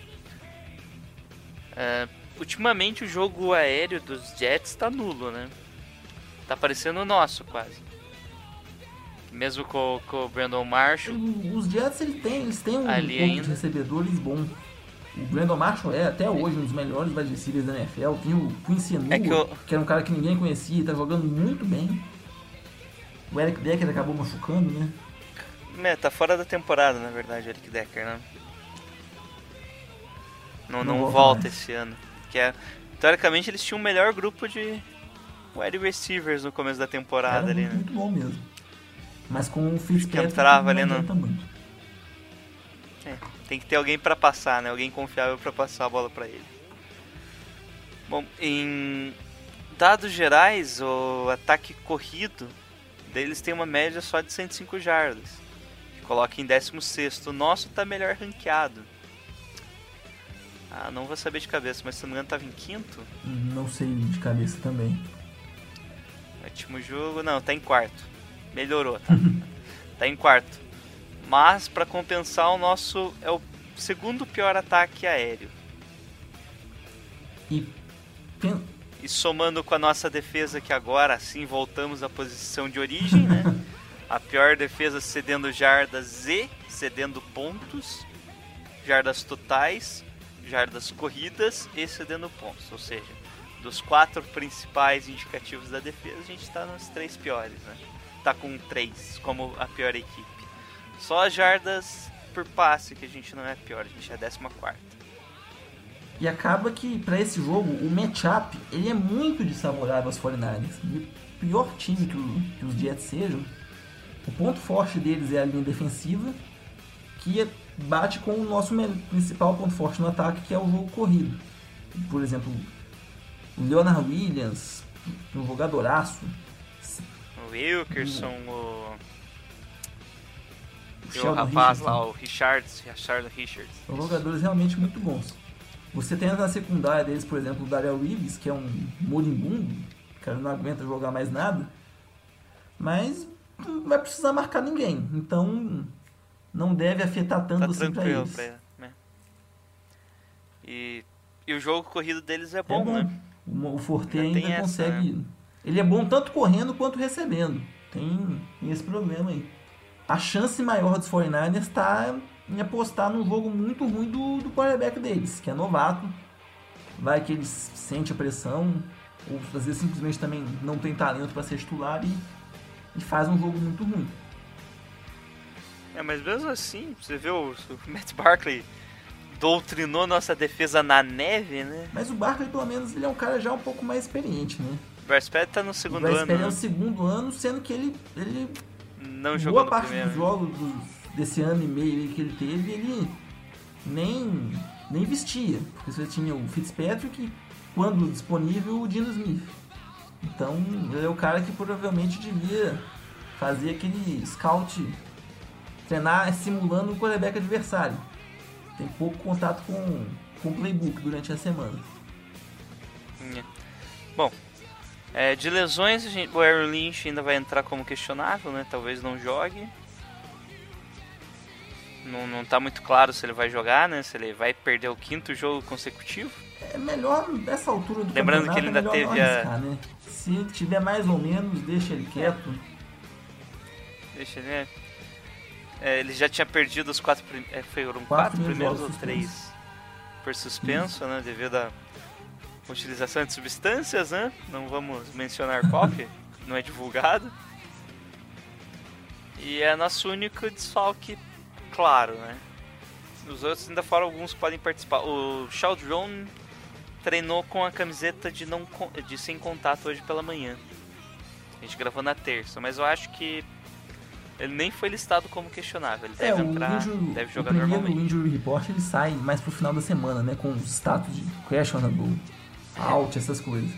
É, ultimamente o jogo aéreo dos Jets tá nulo, né? Tá parecendo o nosso quase. Mesmo com, com o Brandon Marshall. Os Jets ele tem, eles têm um Ali corpo ainda. de recebedores bom. O Brandon Marshall é até hoje um dos melhores wide receivers da NFL. Tem o Quincy Enunwa, É que que, eu- era um cara que ninguém conhecia e tá jogando muito bem. O Eric Decker acabou machucando, né? É, tá fora da temporada, na verdade, o Eric Decker, né? Não, Não não, volta volta mais. esse ano. Que é, teoricamente eles tinham o melhor grupo de wide receivers no começo da temporada Era ali, muito, né? muito bom mesmo. Mas com o Fitzpatrick entrava não ali adianta muito. É, tem que ter alguém pra passar, né? Alguém confiável pra passar a bola pra ele. Bom, em dados gerais, o ataque corrido deles tem uma média só de 105 jardas. Que coloca em 16. O nosso tá melhor ranqueado. Ah, não vou saber de cabeça, mas se não me engano tava em quinto. Não sei de cabeça também. Último jogo, não, tá em quarto. Melhorou, tá? tá em quarto. Mas pra compensar, o nosso é o segundo pior ataque aéreo. E E somando com a nossa defesa, que agora sim voltamos à posição de origem, né? A pior defesa cedendo jardas e cedendo pontos, jardas totais, jardas corridas e cedendo pontos. Ou seja, dos quatro principais indicativos da defesa, a gente está nos três piores, né? Tá com três como a pior equipe. Só as jardas por passe que a gente não é pior, a gente é a décima quarta. E acaba que para esse jogo o matchup ele é muito desfavorável aos 49ers. E o pior time que, o- que os Jets sejam, o ponto forte deles é a linha defensiva, que é- bate com o nosso principal ponto forte no ataque, que é o jogo corrido. Por exemplo, o Leonard Williams, um jogadoraço, Wilkerson, o, o e o rapaz Richardson. lá, o Richards, Richard Richards. São jogadores realmente muito bons. Você tem na secundária deles, por exemplo, o Dariel Reeves, que é um moribundo, o cara não aguenta jogar mais nada, mas não vai precisar marcar ninguém. Então não deve afetar tanto Tá assim pra eles. pra ele, né? E, e o jogo corrido deles é É bom, bom. né? O, o Forte Ainda ainda tem essa, consegue. Ele é bom tanto correndo quanto recebendo. Tem, tem esse problema aí. A chance maior dos 49ers está em apostar num jogo muito ruim do, do quarterback deles, que é novato. Vai que eles sente a pressão, ou às vezes simplesmente também não tem talento para ser titular e, e faz um jogo muito ruim. É, mas mesmo assim, você vê o, o Matt Barkley doutrinou nossa defesa na neve, né? Mas o Barkley, pelo menos, ele é um cara já um pouco mais experiente, né? O Bryce Petty tá no O segundo ano, Perry é o né? segundo ano, sendo que ele, ele Não jogou boa parte primeiro. dos jogos dos- desse ano e meio que ele teve, ele nem, nem vestia. Porque você tinha o Fitzpatrick e, quando disponível, o Dino Smith. Então, ele é o cara que provavelmente devia fazer aquele scout, treinar simulando o quarterback adversário. Tem pouco contato com, com o playbook durante a semana. É. Bom, é, de lesões, a gente- o Aaron Lynch ainda vai entrar como questionável, né? Talvez não jogue. Não, não tá muito claro se ele vai jogar, né? Se ele vai perder o quinto jogo consecutivo. É melhor nessa altura do Lembrando que ele ainda é teve a- arriscar, né? Se ele tiver mais ou menos, deixa ele quieto. Deixa eu ver. É, ele já tinha perdido os quatro prim... é, foram quatro, Quatro primeiros ou três por suspenso, né? Devido à utilização de substâncias, né? Não vamos mencionar qual, que não é divulgado. E é nosso único desfalque, claro, né? Os outros ainda foram alguns que podem participar. O Chaldron treinou com a camiseta de, não, de sem contato hoje pela manhã. A gente gravou na terça, mas eu acho que ele nem foi listado como questionável. Ele É, deve o, entrar, injury, deve o jogar primeiro normalmente. injury report ele sai mais pro final da semana, né? Com os status de questionable, out, essas coisas.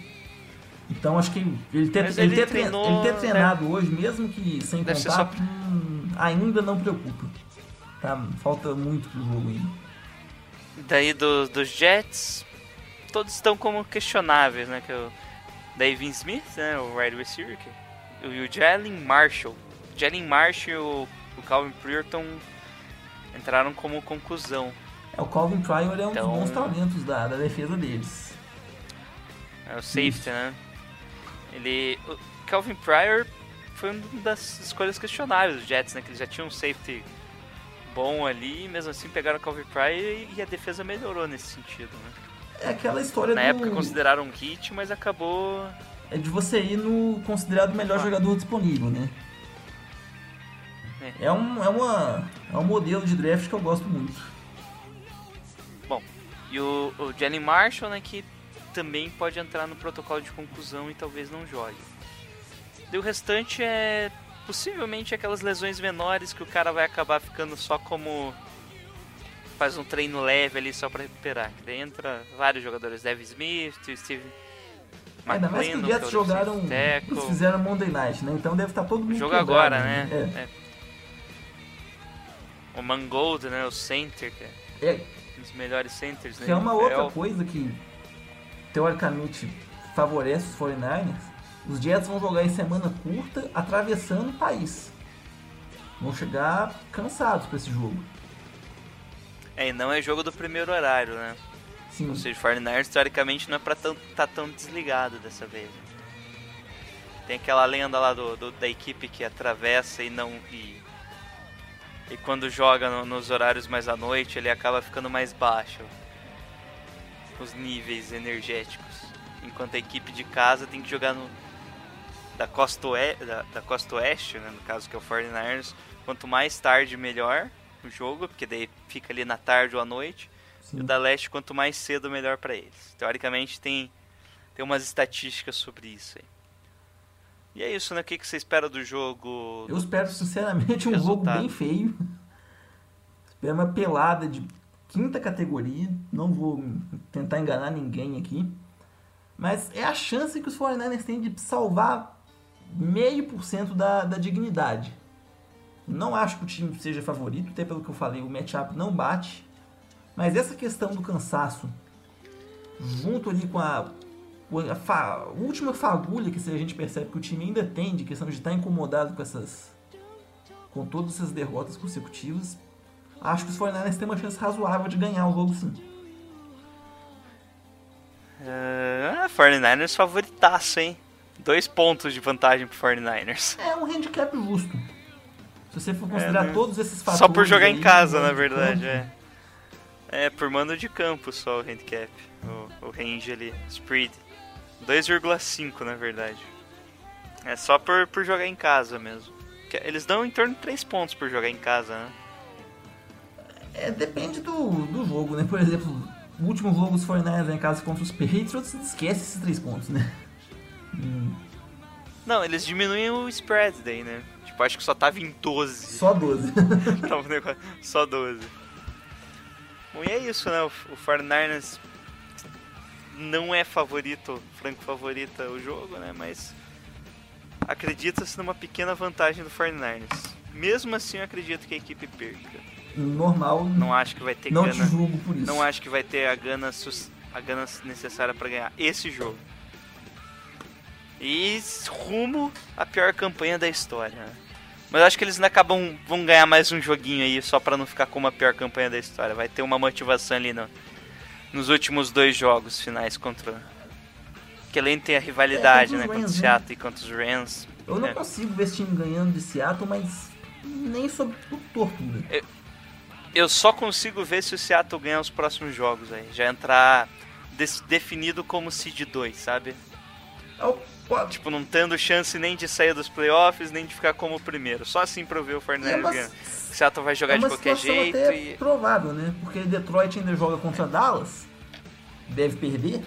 Então acho que ele ter, ele ele ter, tre- treinou, ele ter né? treinado hoje, mesmo que sem Deve contato, só- hum, ainda não preocupa. Tá? Falta muito pro jogo ainda. Daí do- dos Jets, todos estão como questionáveis, né? Que é o Davin Smith, né? O wide receiver, que- e o Jalen Marshall. Jalen Marshall e o, o Calvin Pryorton entraram como conclusão. É, o Calvin Pryor é um Então- dos bons talentos da, da defesa deles. É o safety, né? Ele. O Calvin Pryor foi uma das escolhas questionáveis dos Jets, né? Que eles já tinham um safety bom ali, mesmo assim pegaram o Calvin Pryor e, a defesa melhorou nesse sentido, né? É aquela história Na do, época consideraram um hit, mas acabou. é de você ir no considerado melhor Ah. jogador disponível, né? É. É um, é, uma, é um modelo de draft que eu gosto muito. Bom, e o, o Jalen Marshall, né, que também pode entrar no protocolo de conclusão e talvez não jogue. E o restante é possivelmente aquelas lesões menores que o cara vai acabar ficando só como faz um treino leve ali só pra recuperar. Daí entra vários jogadores, Devin Smith, Steve Ainda mais que os Jets que é o jogaram. Eles fizeram Monday Night, né? Então deve estar todo mundo. Jogo agora, né? É. É. O Mangold, né, o center, que é É, um dos melhores centers, né? que é uma outra coisa que teoricamente favorece os 49ers. Os Jets vão jogar em semana curta, atravessando o país. Vão chegar cansados pra esse jogo. É, e não é jogo do primeiro horário, né? Sim, Ou seja, o 49ers teoricamente não é pra estar tá tão desligado dessa vez. Tem aquela lenda lá do, do- da equipe que atravessa e não. E, e quando joga no- nos horários mais à noite, ele acaba ficando mais baixo. Os níveis energéticos. Enquanto a equipe de casa tem que jogar no. Da costa, oe, da, da costa oeste, né, no caso que é o 49ers. Quanto mais tarde, melhor o jogo, porque daí fica ali na tarde ou à noite. sim. E o da leste, quanto mais cedo, melhor pra eles. Teoricamente, tem, tem umas estatísticas sobre isso aí. E é isso, né? O que, que você espera do jogo? Eu espero, sinceramente, um jogo Resultado. bem feio. Espero uma pelada de quinta categoria. Não vou tentar enganar ninguém aqui. Mas é a chance que os 49ers têm de salvar meio por cento da, da dignidade. Não acho que o time seja favorito, até pelo que eu falei, o matchup não bate. Mas essa questão do cansaço, junto ali com a, com a fa- última fagulha que a gente percebe que o time ainda tem, de questão de estar incomodado com essas. com todas essas derrotas consecutivas, acho que os 49ers têm uma chance razoável de ganhar o jogo sim. Ah, 49ers favoritaço, hein? Dois pontos de vantagem pro 49ers. É um handicap justo. Se você for considerar né? todos esses fatores. Só por jogar aí, em casa, mano na de verdade, é. É, por mando de campo só o handicap. O, o range ali, spread. 2,5 na verdade. É só por, por jogar em casa mesmo. Eles dão em torno de 3 pontos por jogar em casa, né? É, depende do, do jogo, né? Por exemplo, o último jogo dos 49ers em casa contra os Patriots, esquece esses três pontos, né? Hum, Não, eles diminuem o spread daí, né? Tipo, acho que só tava em 12. só 12. Tava um negócio- só 12. Bom, e é isso, né? O, o 49ers não é favorito, franco favorita o jogo, né? Mas acredita-se numa pequena vantagem do 49ers. Mesmo assim, eu acredito que a equipe perca. Normal, Não acho que vai ter não te gana. julgo por isso. Não acho que vai ter a gana, a gana necessária para ganhar esse jogo. E rumo à pior campanha da história. né? Mas acho que eles acabam vão ganhar mais um joguinho aí só para não ficar com uma pior campanha da história. Vai ter uma motivação ali no- nos últimos dois jogos finais contra. Que além tem a rivalidade, É, né? contra o Rams, Seattle e contra os Rams. Eu não É. consigo ver esse time ganhando de Seattle, mas nem sob tortura. Eu só consigo ver se o Seattle ganhar os próximos jogos aí. Já entrar definido como seed 2, sabe? É Tipo, não tendo chance nem de sair dos playoffs, nem de ficar como primeiro. Só assim pra eu ver o é Fernandes uma, ganhando. O Seattle vai jogar é de qualquer jeito até e. provável, né? Porque Detroit ainda joga contra Dallas, deve perder.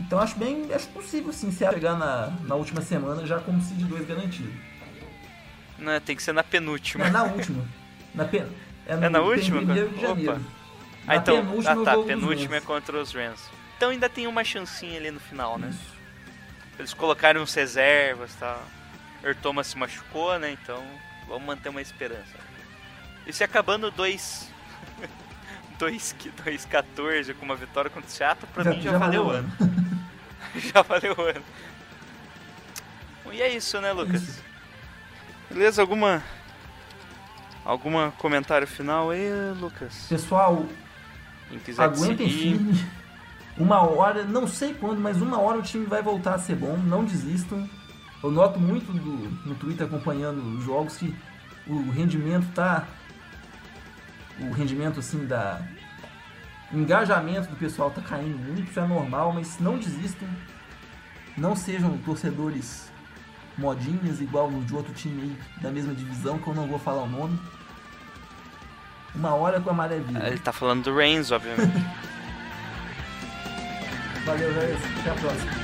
Então acho bem. Acho possível sim se chegar na, na última semana já como Seed 2 garantido. Não, tem que ser na penúltima. É na última. Na pen... É na tem última? primeiro de Opa. Ah, Na então, penúltima ah, tá, penúltima é contra os Rams. Então ainda tem uma chancinha ali no final, né? Isso. Eles colocaram uns reservas e tal. Earl Thomas se machucou, né? Então vamos manter uma esperança. E se acabando 2 2-14 com uma vitória contra o Seattle, pra mim já, valeu o ano. já valeu o ano. E é isso, né, Lucas? Isso. Beleza? Alguma. Alguma comentário final aí, Lucas? Pessoal, aguentem firme. Uma hora, não sei quando, mas uma hora o time vai voltar a ser bom. Não desistam. Eu noto muito do- no Twitter acompanhando os jogos que o rendimento tá. O rendimento assim da. O engajamento do pessoal tá caindo muito, isso é normal, mas não desistam. Não sejam torcedores modinhas igual no de outro time aí da mesma divisão, que eu não vou falar o nome. Uma hora com a maré vira. Ele tá falando do Reigns, obviamente. Valeu, velho. Até a próxima.